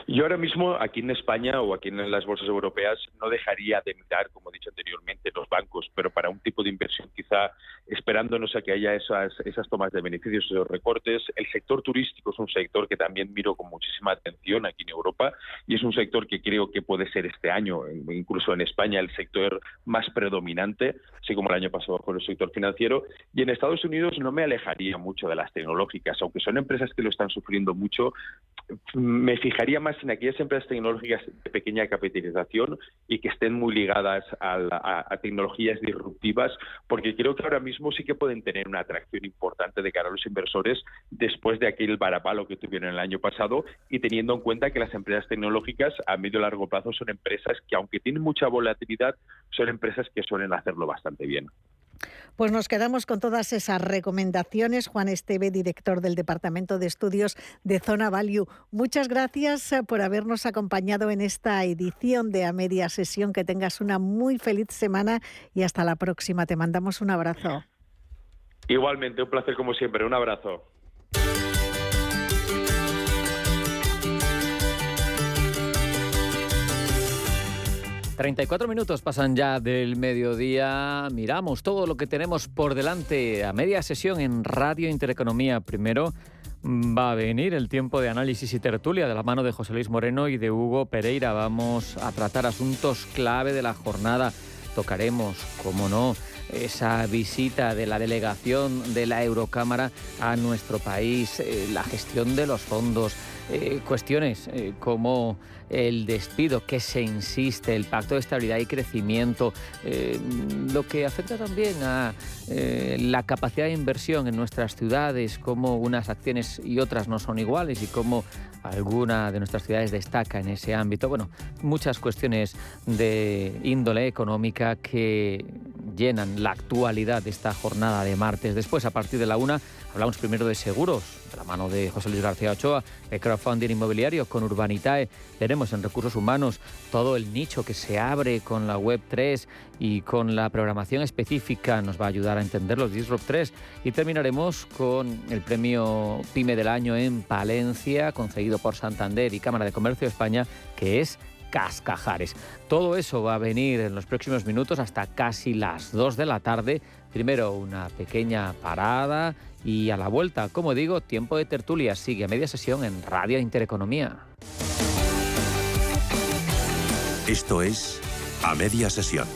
Yo ahora mismo aquí en España o aquí en las bolsas europeas no dejaría de mirar, como he dicho anteriormente, los bancos, pero para un tipo de inversión quizá esperándonos a que haya esas, esas tomas de beneficios, esos recortes. El sector turístico es un sector que también miro con muchísima atención aquí en Europa y es un sector que creo que puede ser este año, incluso en España, el sector más predominante, así como el año pasado con el sector financiero. Y en Estados Unidos no me alejaría mucho de las tecnológicas, aunque son empresas que lo están sufriendo mucho, me fijaría más en aquellas empresas tecnológicas de pequeña capitalización y que estén muy ligadas a, tecnologías disruptivas, porque creo que ahora mismo sí que pueden tener una atracción importante de cara a los inversores después de aquel varapalo que tuvieron el año pasado y teniendo en cuenta que las empresas tecnológicas a medio y largo plazo son empresas que, aunque tienen mucha volatilidad, son empresas que suelen hacerlo bastante bien. Pues nos quedamos con todas esas recomendaciones. Juan Esteve, director del Departamento de Estudios de Zona Value. Muchas gracias eh, por habernos acompañado en esta edición de A Media Sesión. Que tengas una muy feliz semana y hasta la próxima. Te mandamos un abrazo. Igualmente, un placer como siempre. Un abrazo. 34 minutos pasan ya del mediodía. Miramos todo lo que tenemos por delante a media sesión en Radio Intereconomía. Primero mm, va a venir el tiempo de análisis y tertulia de la mano de José Luis Moreno y de Hugo Pereira. Vamos a tratar asuntos clave de la jornada. Tocaremos, como no, esa visita de la delegación de la Eurocámara a nuestro país, eh, la gestión de los fondos, eh, cuestiones eh, como el despido que se insiste, el pacto de estabilidad y crecimiento, eh, lo que afecta también a la capacidad de inversión en nuestras ciudades, cómo unas acciones y otras no son iguales y cómo alguna de nuestras ciudades destaca en ese ámbito. Bueno, muchas cuestiones de índole económica que llenan la actualidad de esta jornada de martes. Después, a partir de la una, hablamos primero de seguros, de la mano de José Luis García Ochoa, de crowdfunding inmobiliario con Urbanitae. Veremos en recursos humanos todo el nicho que se abre con la Web 3 y con la programación específica. Nos va a ayudar a entender los Disrupt 3. Y terminaremos con el premio PyME del año en Palencia, concedido por Santander y Cámara de Comercio de España, que es Cascajares. Todo eso va a venir en los próximos minutos hasta casi las 2 de la tarde. Primero una pequeña parada y a la vuelta, como digo, tiempo de tertulia sigue a media sesión en Radio Intereconomía. Esto es A Media Sesión.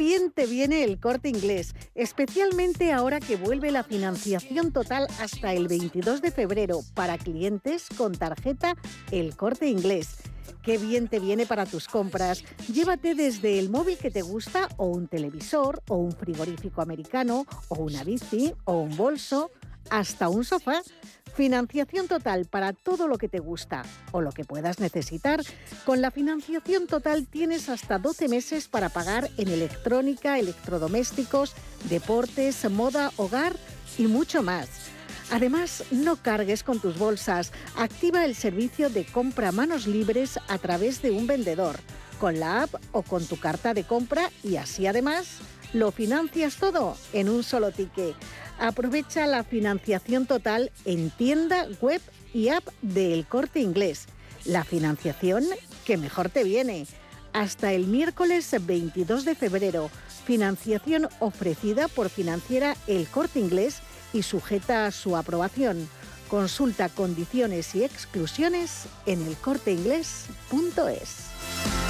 Bien te viene el corte inglés, especialmente ahora que vuelve la financiación total hasta el 22 de febrero para clientes con tarjeta El corte inglés. Qué bien te viene para tus compras. Llévate desde el móvil que te gusta o un televisor o un frigorífico americano o una bici o un bolso hasta un sofá. Financiación total para todo lo que te gusta o lo que puedas necesitar. Con la financiación total tienes hasta 12 meses para pagar en electrónica, electrodomésticos, deportes, moda, hogar y mucho más. Además, no cargues con tus bolsas. Activa el servicio de compra manos libres a través de un vendedor, con la app o con tu carta de compra y así además lo financias todo en un solo ticket. Aprovecha la financiación total en tienda, web y app del Corte Inglés. La financiación que mejor te viene. Hasta el miércoles 22 de febrero. Financiación ofrecida por financiera El Corte Inglés y sujeta a su aprobación. Consulta condiciones y exclusiones en elcorteinglés.es.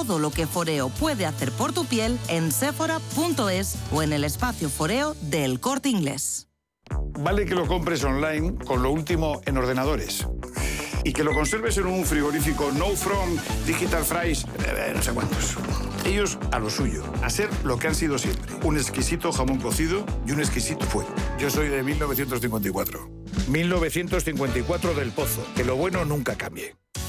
lo que Foreo puede hacer por tu piel en sephora.es o en el espacio Foreo del Corte Inglés. Vale que lo compres online con lo último en ordenadores y que lo conserves en un frigorífico No From Digital Fries, eh, no sé cuántos. Ellos a lo suyo, a ser lo que han sido siempre. Un exquisito jamón cocido y un exquisito fuego. Yo soy de 1954. 1954 del Pozo. Que lo bueno nunca cambie.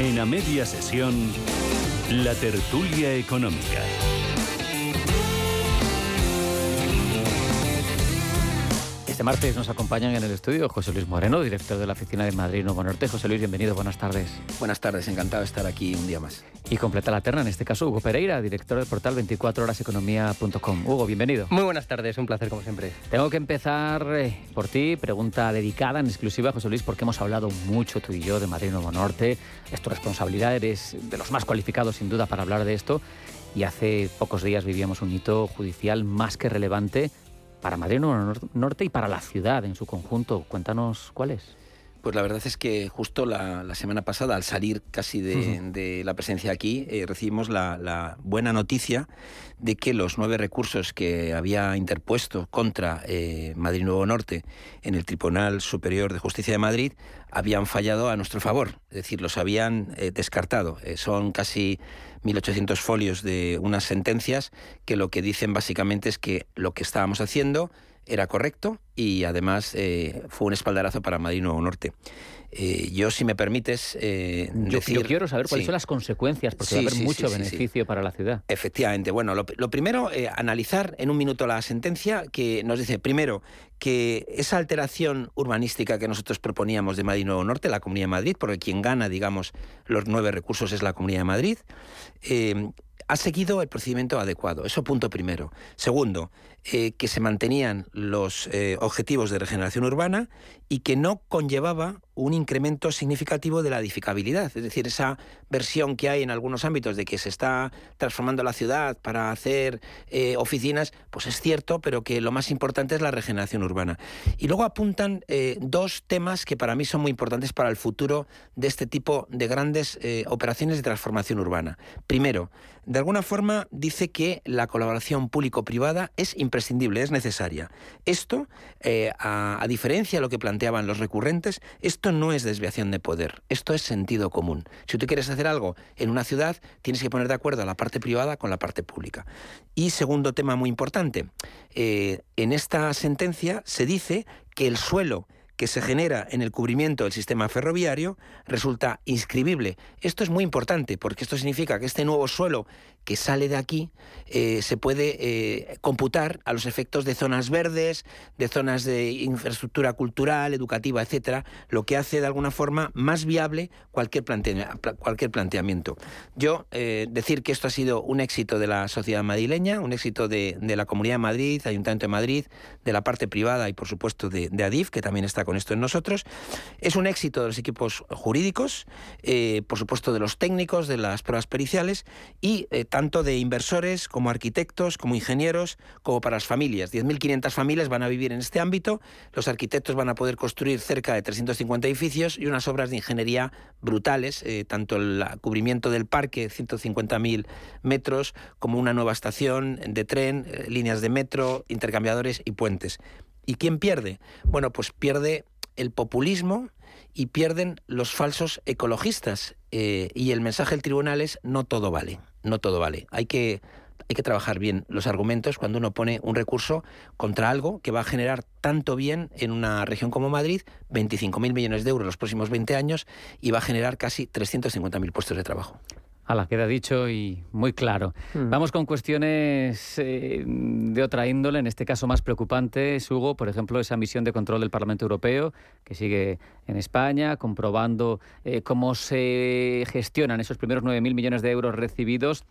En a media sesión, la tertulia económica. Este martes nos acompañan en el estudio José Luis Moreno, director de la oficina de Madrid Nuevo Norte. José Luis, bienvenido, buenas tardes. Buenas tardes, encantado de estar aquí un día más. Y completa la terna, en este caso Hugo Pereira, director del portal 24horaseconomía.com. Hugo, bienvenido. Muy buenas tardes, un placer como siempre. Tengo que empezar eh, por ti, pregunta dedicada en exclusiva a José Luis, porque hemos hablado mucho tú y yo de Madrid Nuevo Norte. Es tu responsabilidad, eres de los más cualificados sin duda para hablar de esto. Y hace pocos días vivíamos un hito judicial más que relevante para Madrid Norte y para la ciudad en su conjunto. Cuéntanos cuál es. Pues la verdad es que justo la, semana pasada, al salir casi de, la presencia aquí, eh, recibimos la, buena noticia de que los nueve recursos que había interpuesto contra eh, Madrid Nuevo Norte en el Tribunal Superior de Justicia de Madrid habían fallado a nuestro favor, es decir, los habían eh, descartado. son casi 1.800 folios de unas sentencias que lo que dicen básicamente es que lo que estábamos haciendo era correcto y además eh, fue un espaldarazo para Madrid Nuevo Norte. Eh, yo, si me permites eh, yo, quiero saber cuáles son las consecuencias, porque va a haber mucho beneficio para la ciudad. Efectivamente. Bueno, lo, primero, analizar en un minuto la sentencia que nos dice, primero, que esa alteración urbanística que nosotros proponíamos de Madrid Nuevo Norte, la Comunidad de Madrid, porque quien gana, digamos, los nueve recursos es la Comunidad de Madrid, ha seguido el procedimiento adecuado. Eso punto primero. Segundo, eh, que se mantenían los eh, objetivos de regeneración urbana y que no conllevaba un incremento significativo de la edificabilidad. Es decir, esa versión que hay en algunos ámbitos de que se está transformando la ciudad para hacer eh, oficinas, pues es cierto, pero que lo más importante es la regeneración urbana. Y luego apuntan dos temas que para mí son muy importantes para el futuro de este tipo de grandes operaciones de transformación urbana. Primero, de alguna forma dice que la colaboración público-privada es imprescindible, es necesaria. Esto, eh, a, diferencia de lo que planteaban los recurrentes, esto no es desviación de poder, esto es sentido común. Si tú quieres hacer algo en una ciudad, tienes que poner de acuerdo a la parte privada con la parte pública. Y segundo tema muy importante, eh, en esta sentencia se dice que el suelo que se genera en el cubrimiento del sistema ferroviario resulta inscribible. Esto es muy importante porque esto significa que este nuevo suelo que sale de aquí eh, se puede eh, computar a los efectos de zonas verdes, de zonas de infraestructura cultural, educativa, etcétera, lo que hace de alguna forma más viable cualquier, cualquier planteamiento. Yo eh, decir que esto ha sido un éxito de la sociedad madrileña, un éxito de, la Comunidad de Madrid, Ayuntamiento de Madrid, de la parte privada y por supuesto de, de Adif, que también está con esto en nosotros, es un éxito de los equipos jurídicos, por supuesto de los técnicos, de las pruebas periciales y tanto de inversores como arquitectos, como ingenieros, como para las familias. 10.500 familias van a vivir en este ámbito, los arquitectos van a poder construir cerca de 350 edificios y unas obras de ingeniería brutales, eh, tanto el cubrimiento del parque, 150.000 metros, como una nueva estación de tren, eh, líneas de metro, intercambiadores y puentes. ¿Y quién pierde? Bueno, pues pierde el populismo y pierden los falsos ecologistas. Eh, y el mensaje del tribunal es no todo vale, no todo vale. Hay que, hay que trabajar bien los argumentos cuando uno pone un recurso contra algo que va a generar tanto bien en una región como Madrid, 25.000 millones de euros los próximos 20 años, y va a generar casi 350.000 puestos de trabajo. Ala, queda dicho y muy claro. Hmm. Vamos con cuestiones eh, de otra índole, en este caso más preocupantes, Hugo, por ejemplo, esa misión de control del Parlamento Europeo que sigue en España, comprobando eh, cómo se gestionan esos primeros 9.000 millones de euros recibidos.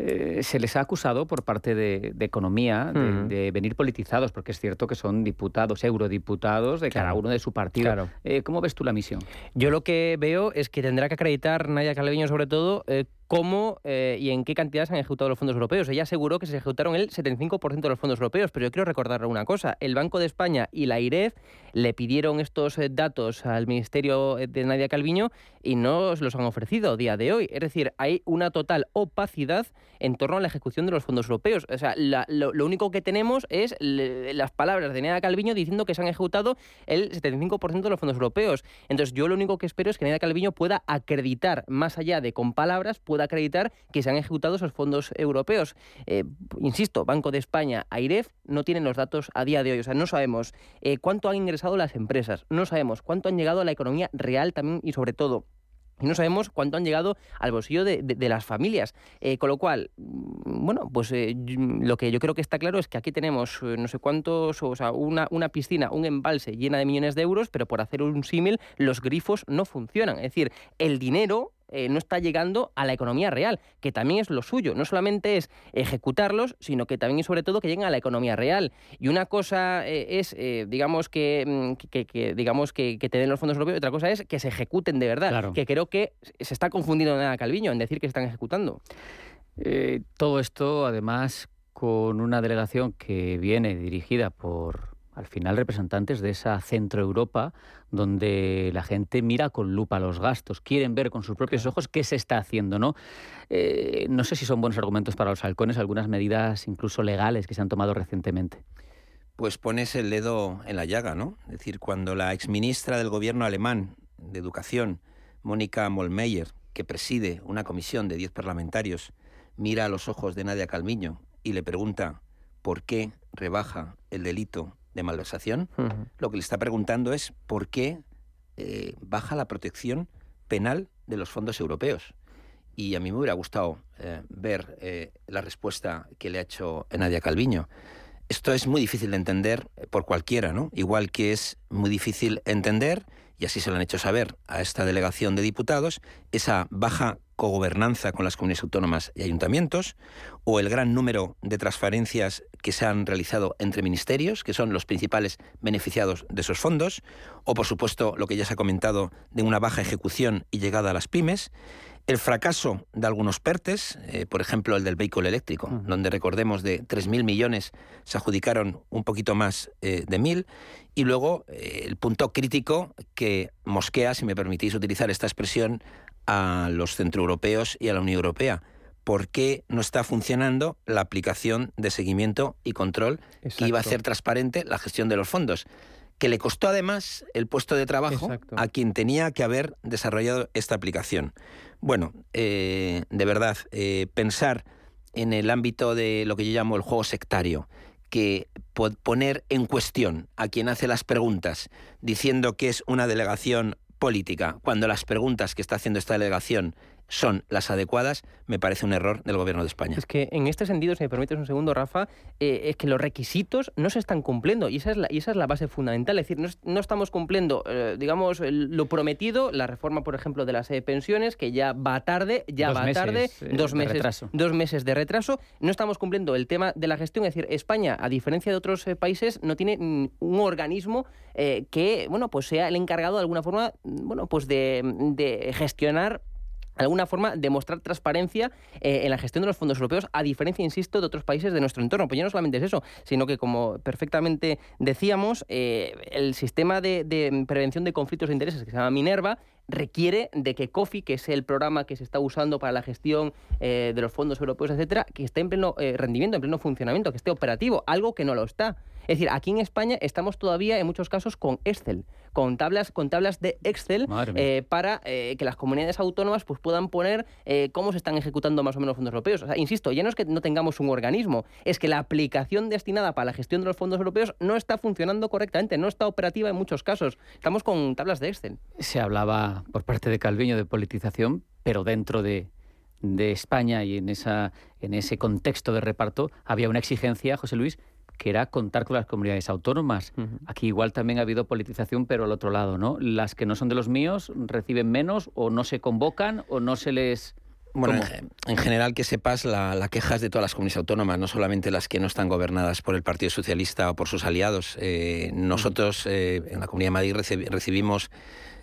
Eh, se les ha acusado por parte de, Economía de, venir politizados, porque es cierto que son diputados, eurodiputados de cada uno de su partido. Eh, ¿Cómo ves tú la misión? Yo lo que veo es que tendrá que acreditar Nadia Calviño, sobre todo, eh, cómo eh, y en qué cantidad se han ejecutado los fondos europeos. Ella aseguró que se ejecutaron el 75% de los fondos europeos, pero yo quiero recordarle una cosa. El Banco de España y la IREF le pidieron estos eh, datos al Ministerio de Nadia Calviño y no los han ofrecido a día de hoy. Es decir, hay una total opacidad en torno a la ejecución de los fondos europeos. O sea, lo, único que tenemos es las palabras de Nadia Calviño diciendo que se han ejecutado el 75% de los fondos europeos. Entonces, yo lo único que espero es que Nadia Calviño pueda acreditar, más allá de con palabras, pueda acreditar que se han ejecutado esos fondos europeos. Eh, insisto, Banco de España, AIREF, no tienen los datos a día de hoy. O sea, no sabemos eh, cuánto han ingresado las empresas, no sabemos cuánto han llegado a la economía real también y sobre todo y no sabemos cuánto han llegado al bolsillo de, las familias. Eh, con lo cual, mm, bueno, pues lo que yo creo que está claro es que aquí tenemos no sé cuántos, o sea, una, una piscina, un embalse llena de millones de euros, pero por hacer un símil, los grifos no funcionan. Es decir, el dinero eh, no está llegando a la economía real, que también es lo suyo. No solamente es ejecutarlos, sino que también y sobre todo que lleguen a la economía real. Y una cosa eh, es, eh, digamos, que, mm, digamos que, te den los fondos europeos, y otra cosa es que se ejecuten de verdad. Que creo que se está confundiendo nada Calviño en decir que se están ejecutando. todo esto, además, con una delegación que viene dirigida por al final representantes de esa Centro Europa donde la gente mira con lupa los gastos, quieren ver con sus propios ojos qué se está haciendo, ¿no? Eh, no sé si son buenos argumentos para los halcones algunas medidas incluso legales que se han tomado recientemente. Pues pones el dedo en la llaga, ¿no? Es decir, cuando la exministra del gobierno alemán de Educación, Mónica Mollmeyer, que preside una comisión de 10 parlamentarios, mira a los ojos de Nadia Calmiño y le pregunta por qué rebaja el delito de malversación, lo que le está preguntando es por qué eh, baja la protección penal de los fondos europeos. Y a mí me hubiera gustado eh, ver eh, la respuesta que le ha hecho Nadia Calviño. Esto es muy difícil de entender por cualquiera, ¿no? Igual que es muy difícil entender, y así se lo han hecho saber a esta delegación de diputados, esa baja cogobernanza con las comunidades autónomas y ayuntamientos, o el gran número de transferencias que se han realizado entre ministerios, que son los principales beneficiados de esos fondos, o por supuesto lo que ya se ha comentado de una baja ejecución y llegada a las pymes, el fracaso de algunos PERTES, eh, por ejemplo el del vehículo eléctrico, donde recordemos de 3.000 millones se adjudicaron un poquito más eh, de 1.000, y luego eh, el punto crítico que mosquea, si me permitís utilizar esta expresión, a los centroeuropeos y a la Unión Europea. ¿Por qué no está funcionando la aplicación de seguimiento y control que iba a hacer transparente la gestión de los fondos? Que le costó además el puesto de trabajo a quien tenía que haber desarrollado esta aplicación. Bueno, eh, de verdad, eh, pensar en el ámbito de lo que yo llamo el juego sectario, que poner en cuestión a quien hace las preguntas diciendo que es una delegación política, cuando las preguntas que está haciendo esta delegación son las adecuadas, me parece un error del Gobierno de España. Es que en este sentido, si me permites un segundo, Rafa, eh, es que los requisitos no se están cumpliendo y esa es la, y esa es la base fundamental. Es decir, no, estamos cumpliendo, eh, digamos, lo prometido, la reforma, por ejemplo, de las eh, pensiones, que ya va tarde, ya va tarde, dos meses, dos meses de retraso. No estamos cumpliendo el tema de la gestión. Es decir, España, a diferencia de otros países, no tiene un organismo que, bueno, pues sea el encargado de alguna forma, bueno, pues de, de gestionar de alguna forma demostrar transparencia eh, en la gestión de los fondos europeos, a diferencia, insisto, de otros países de nuestro entorno. Pues ya no solamente es eso, sino que, como perfectamente decíamos, eh, el sistema de, prevención de conflictos de intereses, que se llama Minerva, requiere de que COFI, que es el programa que se está usando para la gestión eh, de los fondos europeos, etcétera, que esté en pleno rendimiento, en pleno funcionamiento, que esté operativo, algo que no lo está. Es decir, aquí en España estamos todavía en muchos casos con Excel, con tablas, con tablas de Excel eh, para eh, que las comunidades autónomas pues, puedan poner eh, cómo se están ejecutando más o menos los fondos europeos. O sea, insisto, ya no es que no tengamos un organismo, es que la aplicación destinada para la gestión de los fondos europeos no está funcionando correctamente, no está operativa en muchos casos. Estamos con tablas de Excel. Se hablaba por parte de Calviño de politización, pero dentro de, de España y en, esa, en ese contexto de reparto había una exigencia, José Luis, que era contar con las comunidades autónomas. Aquí igual también ha habido politización, pero al otro lado, ¿no? Las que no son de los míos reciben menos o no se convocan o no se les... Bueno, en, general que sepas, la, queja es de todas las comunidades autónomas, no solamente las que no están gobernadas por el Partido Socialista o por sus aliados. Eh, nosotros eh, en la Comunidad de Madrid recibimos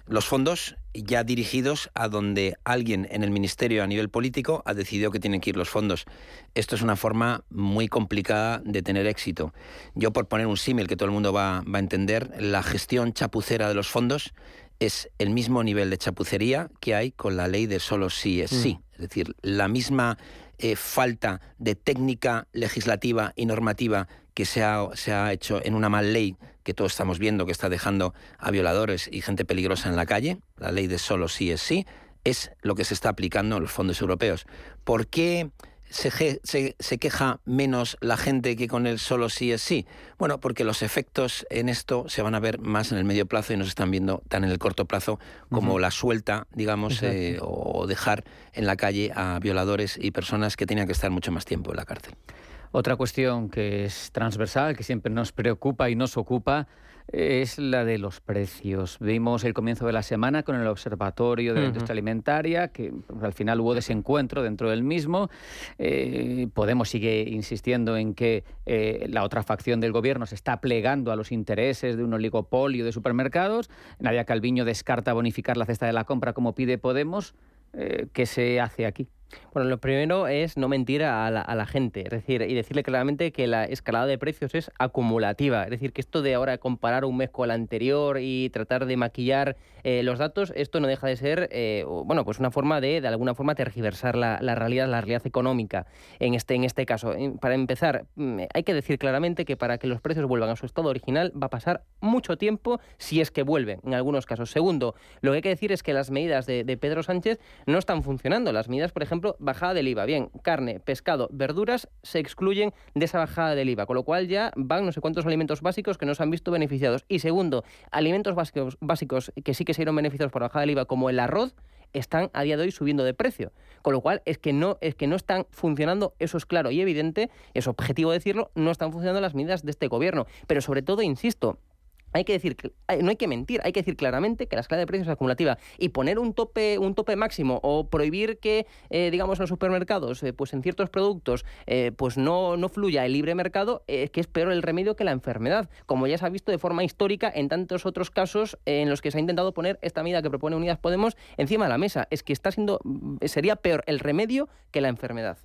los fondos ya dirigidos a donde alguien en el ministerio a nivel político ha decidido que tienen que ir los fondos. Esto es una forma muy complicada de tener éxito. Yo por poner un símil que todo el mundo va, va a entender, la gestión chapucera de los fondos es el mismo nivel de chapucería que hay con la ley de solo sí es sí. Es decir, la misma eh, falta de técnica legislativa y normativa que se ha, se ha hecho en una mal ley que todos estamos viendo que está dejando a violadores y gente peligrosa en la calle, la ley de solo sí es sí, es lo que se está aplicando en los fondos europeos. ¿Por qué se, queja menos la gente que con el solo sí es sí? Bueno, porque los efectos en esto se van a ver más en el medio plazo y no se están viendo tan en el corto plazo como la suelta, digamos, eh, o dejar en la calle a violadores y personas que tenían que estar mucho más tiempo en la cárcel. Otra cuestión que es transversal, que siempre nos preocupa y nos ocupa, es la de los precios. Vimos el comienzo de la semana con el Observatorio de la Industria Alimentaria, que al final hubo desencuentro dentro del mismo. Eh, Podemos sigue insistiendo en que eh, la otra facción del gobierno se está plegando a los intereses de un oligopolio de supermercados. Nadia Calviño descarta bonificar la cesta de la compra como pide Podemos. Eh, ¿Qué se hace aquí? Bueno, lo primero es no mentir a la, gente, es decir, y decirle claramente que la escalada de precios es acumulativa, es decir, que esto de ahora comparar un mes con el anterior y tratar de maquillar eh, los datos, esto no deja de ser, eh, bueno, pues una forma de, de alguna forma, tergiversar la, realidad, la realidad económica en este, en este caso. Para empezar, mm, hay que decir claramente que para que los precios vuelvan a su estado original va a pasar mucho tiempo si es que vuelven, en algunos casos. Segundo, lo que hay que decir es que las medidas de, de Pedro Sánchez no están funcionando. Las medidas, por ejemplo, ejemplo, bajada del IVA. Bien, carne, pescado, verduras se excluyen de esa bajada del IVA, con lo cual ya van no sé cuántos alimentos básicos que no se han visto beneficiados. Y segundo, alimentos básicos, básicos que sí que se vieron beneficiados por la bajada del IVA, como el arroz, están a día de hoy subiendo de precio. Con lo cual es que no, es que no están funcionando, eso es claro y evidente, es objetivo decirlo, no están funcionando las medidas de este gobierno. Pero sobre todo, insisto, hay que decir, no hay que mentir, hay que decir claramente que la escala de precios es acumulativa y poner un tope, un tope máximo o prohibir que, eh, digamos, en los supermercados, eh, pues en ciertos productos, eh, pues no, no fluya el libre mercado, que es peor el remedio que la enfermedad, como ya se ha visto de forma histórica en tantos otros casos en los que se ha intentado poner esta medida que propone Unidas Podemos encima de la mesa. Es que está siendo, sería peor el remedio que la enfermedad.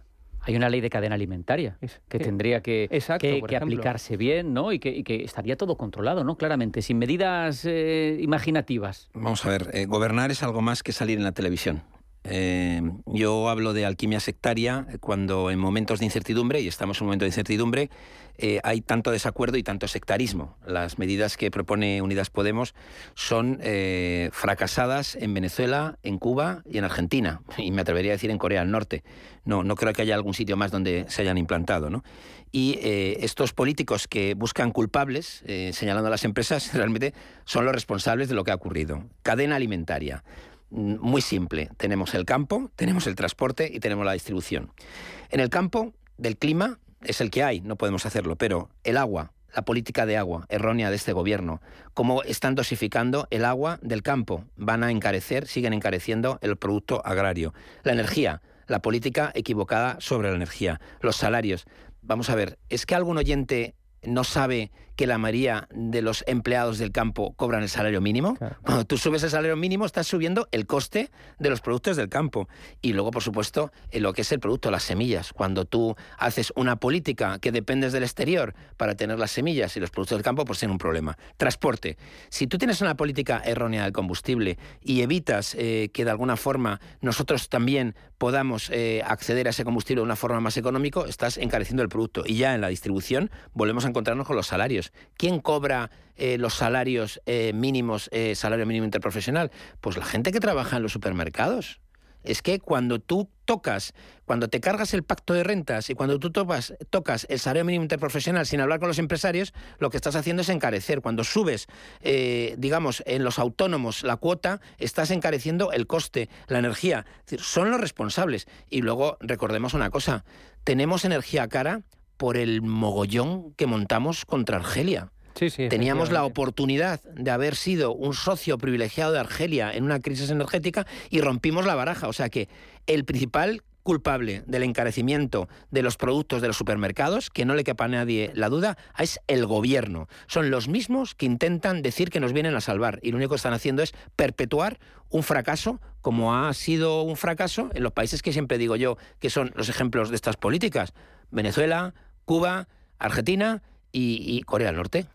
Hay una ley de cadena alimentaria que tendría que, que, aplicarse bien, ¿no? Y que, estaría todo controlado, ¿no? Claramente, sin medidas eh, imaginativas. Vamos a ver, eh, gobernar es algo más que salir en la televisión. Eh, yo hablo de alquimia sectaria cuando en momentos de incertidumbre, y estamos en un momento de incertidumbre, eh, hay tanto desacuerdo y tanto sectarismo. Las medidas que propone Unidas Podemos son eh, fracasadas en Venezuela, en Cuba y en Argentina, y me atrevería a decir en Corea del Norte. No, no creo que haya algún sitio más donde se hayan implantado. Y estos políticos que buscan culpables, señalando a las empresas, realmente son los responsables de lo que ha ocurrido. Cadena alimentaria muy simple. Tenemos el campo, tenemos el transporte y tenemos la distribución. En el campo del clima es el que hay, no podemos hacerlo, pero el agua, la política de agua errónea de este gobierno, cómo están dosificando el agua del campo, van a encarecer, siguen encareciendo el producto agrario. La energía, la política equivocada sobre la energía, los salarios. Vamos a ver, ¿es que algún oyente no sabe que la mayoría de los empleados del campo cobran el salario mínimo. Cuando tú subes el salario mínimo, estás subiendo el coste de los productos del campo. Y luego, por supuesto, en lo que es el producto, las semillas. Cuando tú haces una política que dependes del exterior para tener las semillas y los productos del campo, pues tiene un problema. Transporte. Si tú tienes una política errónea del combustible y evitas eh, que de alguna forma nosotros también podamos eh, acceder a ese combustible de una forma más económica, estás encareciendo el producto. Y ya en la distribución volvemos a encontrarnos con los salarios. ¿Quién cobra eh, los salarios eh, mínimos, eh, salario mínimo interprofesional? Pues la gente que trabaja en los supermercados. Es que cuando tú tocas, cuando te cargas el pacto de rentas y cuando tú tocas, tocas el salario mínimo interprofesional sin hablar con los empresarios, lo que estás haciendo es encarecer. Cuando subes, digamos, en los autónomos la cuota, estás encareciendo el coste, la energía. son los responsables. Y luego recordemos una cosa, tenemos energía cara por el mogollón que montamos contra Argelia. Teníamos la oportunidad de haber sido un socio privilegiado de Argelia en una crisis energética y rompimos la baraja. O sea que el principal culpable del encarecimiento de los productos de los supermercados, que no le quepa a nadie la duda, es el gobierno. Son los mismos que intentan decir que nos vienen a salvar y lo único que están haciendo es perpetuar un fracaso como ha sido un fracaso en los países que siempre digo yo que son los ejemplos de estas políticas. Venezuela, Cuba, Argentina y, Corea del Norte.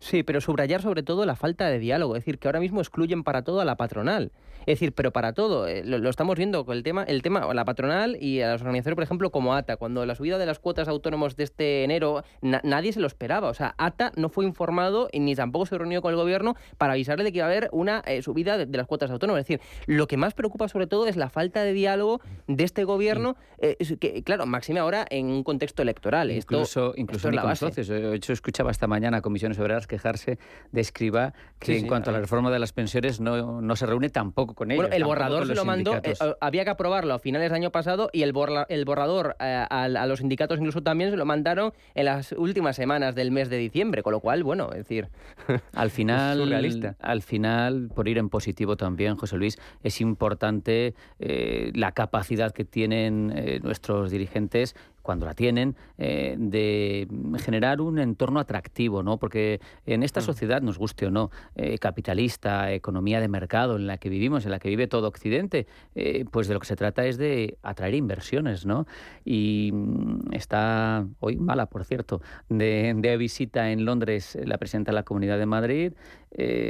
Sí, pero subrayar sobre todo la falta de diálogo, es decir, que ahora mismo excluyen para todo a la patronal. Es decir, pero para todo, eh, lo, estamos viendo con el tema, el tema, la patronal y a las organizaciones, por ejemplo, como ATA, cuando la subida de las cuotas autónomos de este enero, nadie se lo esperaba. O sea, ATA no fue informado y ni tampoco se reunió con el gobierno para avisarle de que iba a haber una eh, subida de, las cuotas autónomas. Es decir, lo que más preocupa sobre todo es la falta de diálogo de este gobierno, eh, que, claro, máxime ahora en un contexto electoral. Incluso, incluso ni con socios. De hecho, escuchaba esta mañana a comisiones obreras quejarse de Escriba que en cuanto a la reforma de las pensiones no, no se reúne tampoco con ellos. el borrador se lo mandó, eh, había que aprobarlo a finales del año pasado y el, el borrador eh, a, los sindicatos incluso también se lo mandaron en las últimas semanas del mes de diciembre, con lo cual, bueno, es decir, al final, al final, por ir en positivo también, José Luis, es importante eh, la capacidad que tienen nuestros dirigentes cuando la tienen, eh, de generar un entorno atractivo, ¿no? Porque en esta mm. sociedad, nos guste o no, eh, capitalista, economía de mercado en la que vivimos, en la que vive todo Occidente, eh, pues de lo que se trata es de atraer inversiones, ¿no? Y mm, está hoy mala, por cierto, de, de visita en Londres la presidenta de la Comunidad de Madrid.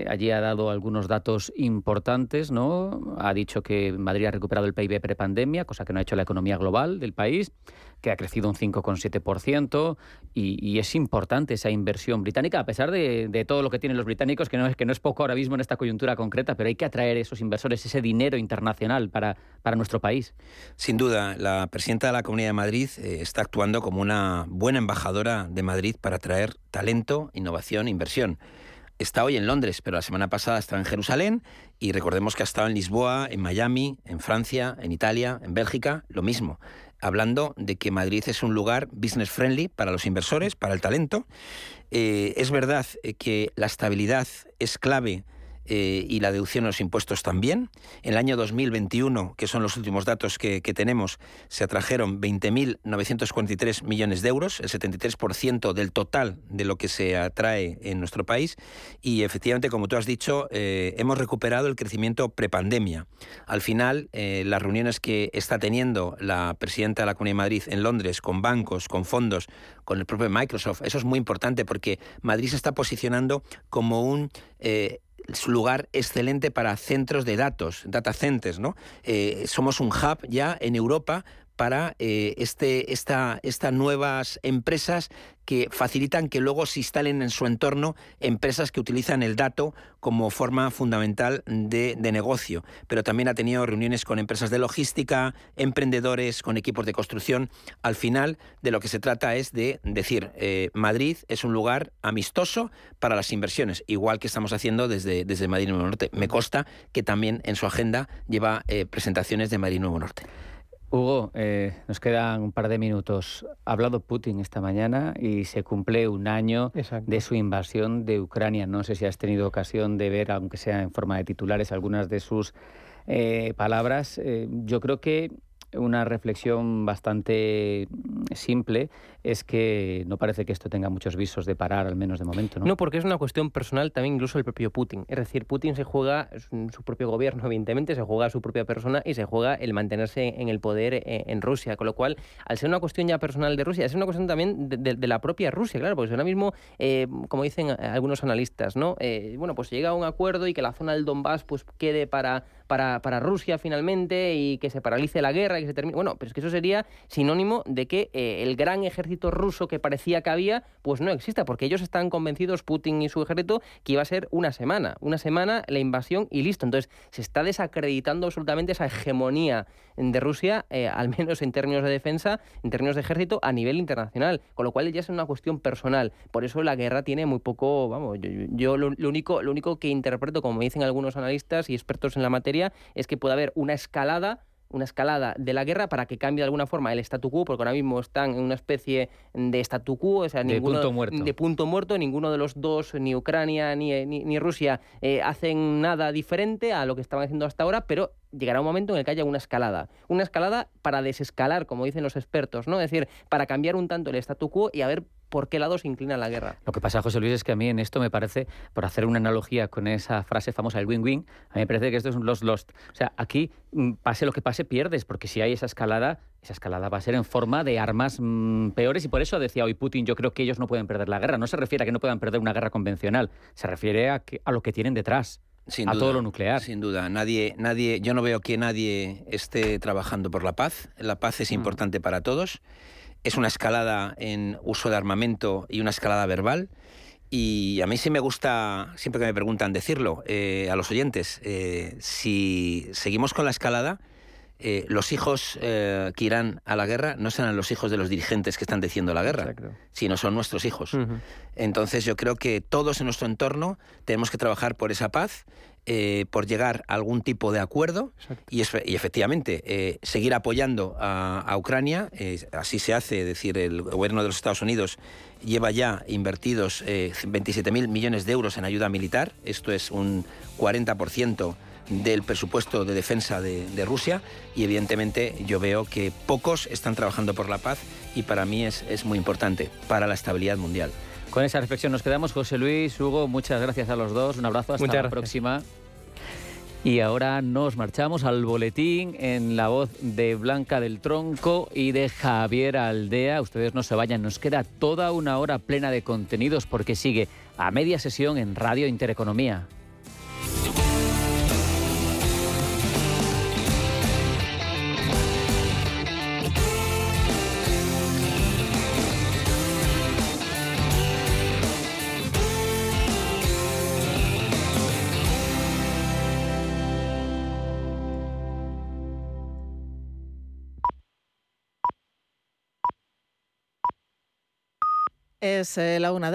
Allí ha dado algunos datos importantes, ¿no? Ha dicho que Madrid ha recuperado el PIB prepandemia, cosa que no ha hecho la economía global del país que ha crecido un 5,7% y, y, es importante esa inversión británica, a pesar de, todo lo que tienen los británicos, que no, es, que no es poco ahora mismo en esta coyuntura concreta, pero hay que atraer esos inversores, ese dinero internacional para, nuestro país. Sin duda, la presidenta de la Comunidad de Madrid eh, está actuando como una buena embajadora de Madrid para atraer talento, innovación, inversión está hoy en Londres, pero la semana pasada estaba en Jerusalén y recordemos que ha estado en Lisboa, en Miami, en Francia, en Italia, en Bélgica, lo mismo hablando de que Madrid es un lugar business friendly para los inversores, para el talento. Eh, es verdad eh, que la estabilidad es clave eh, y la deducción de los impuestos también. En el año 2021, que son los últimos datos que, tenemos, se atrajeron 20.943 millones de euros, el 73% del total de lo que se atrae en nuestro país. Y efectivamente, como tú has dicho, eh, hemos recuperado el crecimiento prepandemia. Al final, eh, las reuniones que está teniendo la presidenta de la Comunidad de Madrid en Londres con bancos, con fondos, con el propio Microsoft, eso es muy importante porque Madrid se está posicionando como un su lugar excelente para centros de datos, data centers, ¿no? Eh, somos un hub ya en Europa para eh, este, esta, estas nuevas empresas que facilitan que luego se instalen en su entorno empresas que utilizan el dato como forma fundamental de, negocio. Pero también ha tenido reuniones con empresas de logística, emprendedores, con equipos de construcción. Al final, de lo que se trata es de decir, eh, Madrid es un lugar amistoso para las inversiones, igual que estamos haciendo desde, desde Madrid Nuevo Norte. Me consta que también en su agenda lleva eh, presentaciones de Madrid Nuevo Norte. Hugo, eh, nos quedan un par de minutos. Ha hablado Putin esta mañana y se cumple un año de su invasión de Ucrania. No sé si has tenido ocasión de ver, aunque sea en forma de titulares, algunas de sus eh, palabras. Eh, yo creo que una reflexión bastante simple es que no parece que esto tenga muchos visos de parar, al menos de momento. No, no porque es una cuestión personal también incluso el propio Putin. Es decir, Putin se juega su propio gobierno, evidentemente, se juega su propia persona y se juega el mantenerse en el poder eh, en Rusia. Con lo cual, al ser una cuestión ya personal de Rusia, es una cuestión también de, la propia Rusia, claro, porque ahora mismo, eh, como dicen algunos analistas, ¿no? Eh, bueno, pues llega a un acuerdo y que la zona del Donbass pues quede para, para, para Rusia finalmente y que se paralice la guerra y que se termine. Bueno, pero es que eso sería sinónimo de que el gran ejército ruso que parecía que había, pues no exista, porque ellos están convencidos, Putin y su ejército, que iba a ser una semana, una semana la invasión y listo. Entonces se está desacreditando absolutamente esa hegemonía de Rusia, eh, al menos en términos de defensa, en términos de ejército, a nivel internacional, con lo cual ya es una cuestión personal. Por eso la guerra tiene muy poco, vamos, yo, lo, único, lo único que interpreto, como dicen algunos analistas y expertos en la materia, es que puede haber una escalada una escalada de la guerra para que cambie de alguna forma el statu quo, porque ahora mismo están en una especie de statu quo, o sea, de, punto, muerto. de punto muerto, ninguno de los dos, ni Ucrania ni, ni, Rusia, eh, hacen nada diferente a lo que estaban haciendo hasta ahora, pero llegará un momento en el que haya una escalada. Una escalada para desescalar, como dicen los expertos, ¿no? Es decir, para cambiar un tanto el statu quo y a ver por qué lado se inclina la guerra. Lo que pasa, José Luis, es que a mí en esto me parece, por hacer una analogía con esa frase famosa del win-win, a mí me parece que esto es un lost-lost. O sea, aquí, mm, pase lo que pase, pierdes, porque si hay esa escalada, esa escalada va a ser en forma de armas mmm, peores y por eso decía hoy Putin, yo creo que ellos no pueden perder la guerra. No se refiere a que no puedan perder una guerra convencional, se refiere a, que, a lo que tienen detrás. Sin a duda, todo lo nuclear. Sin duda, nadie, nadie, yo no veo que nadie esté trabajando por la paz. La paz es importante para todos. Es una escalada en uso de armamento y una escalada verbal. Y a mí sí me gusta, siempre que me preguntan decirlo, eh, a los oyentes, eh, si seguimos con la escalada, eh, los hijos eh, que irán a la guerra no serán los hijos de los dirigentes que están diciendo la guerra, Exacto. sino son nuestros hijos. Entonces yo creo que todos en nuestro entorno tenemos que trabajar por esa paz, eh, por llegar a algún tipo de acuerdo y, es- y efectivamente seguir apoyando a, a Ucrania. así se hace, es decir, el gobierno de los Estados Unidos lleva ya invertidos eh, 27.000 millones de euros en ayuda militar. Esto es un 40% del presupuesto de defensa de, de Rusia y evidentemente yo veo que pocos están trabajando por la paz y para mí es, es muy importante para la estabilidad mundial. Con esa reflexión nos quedamos. José Luis, Hugo, muchas gracias a los dos. Un abrazo. Hasta Muchas la gracias. próxima. Y ahora nos marchamos al boletín en la voz de Blanca del Tronco y de Javier Aldea. Ustedes no se vayan, nos queda toda una hora plena de contenidos porque sigue a media sesión en Radio Intereconomía. Es eh, la una de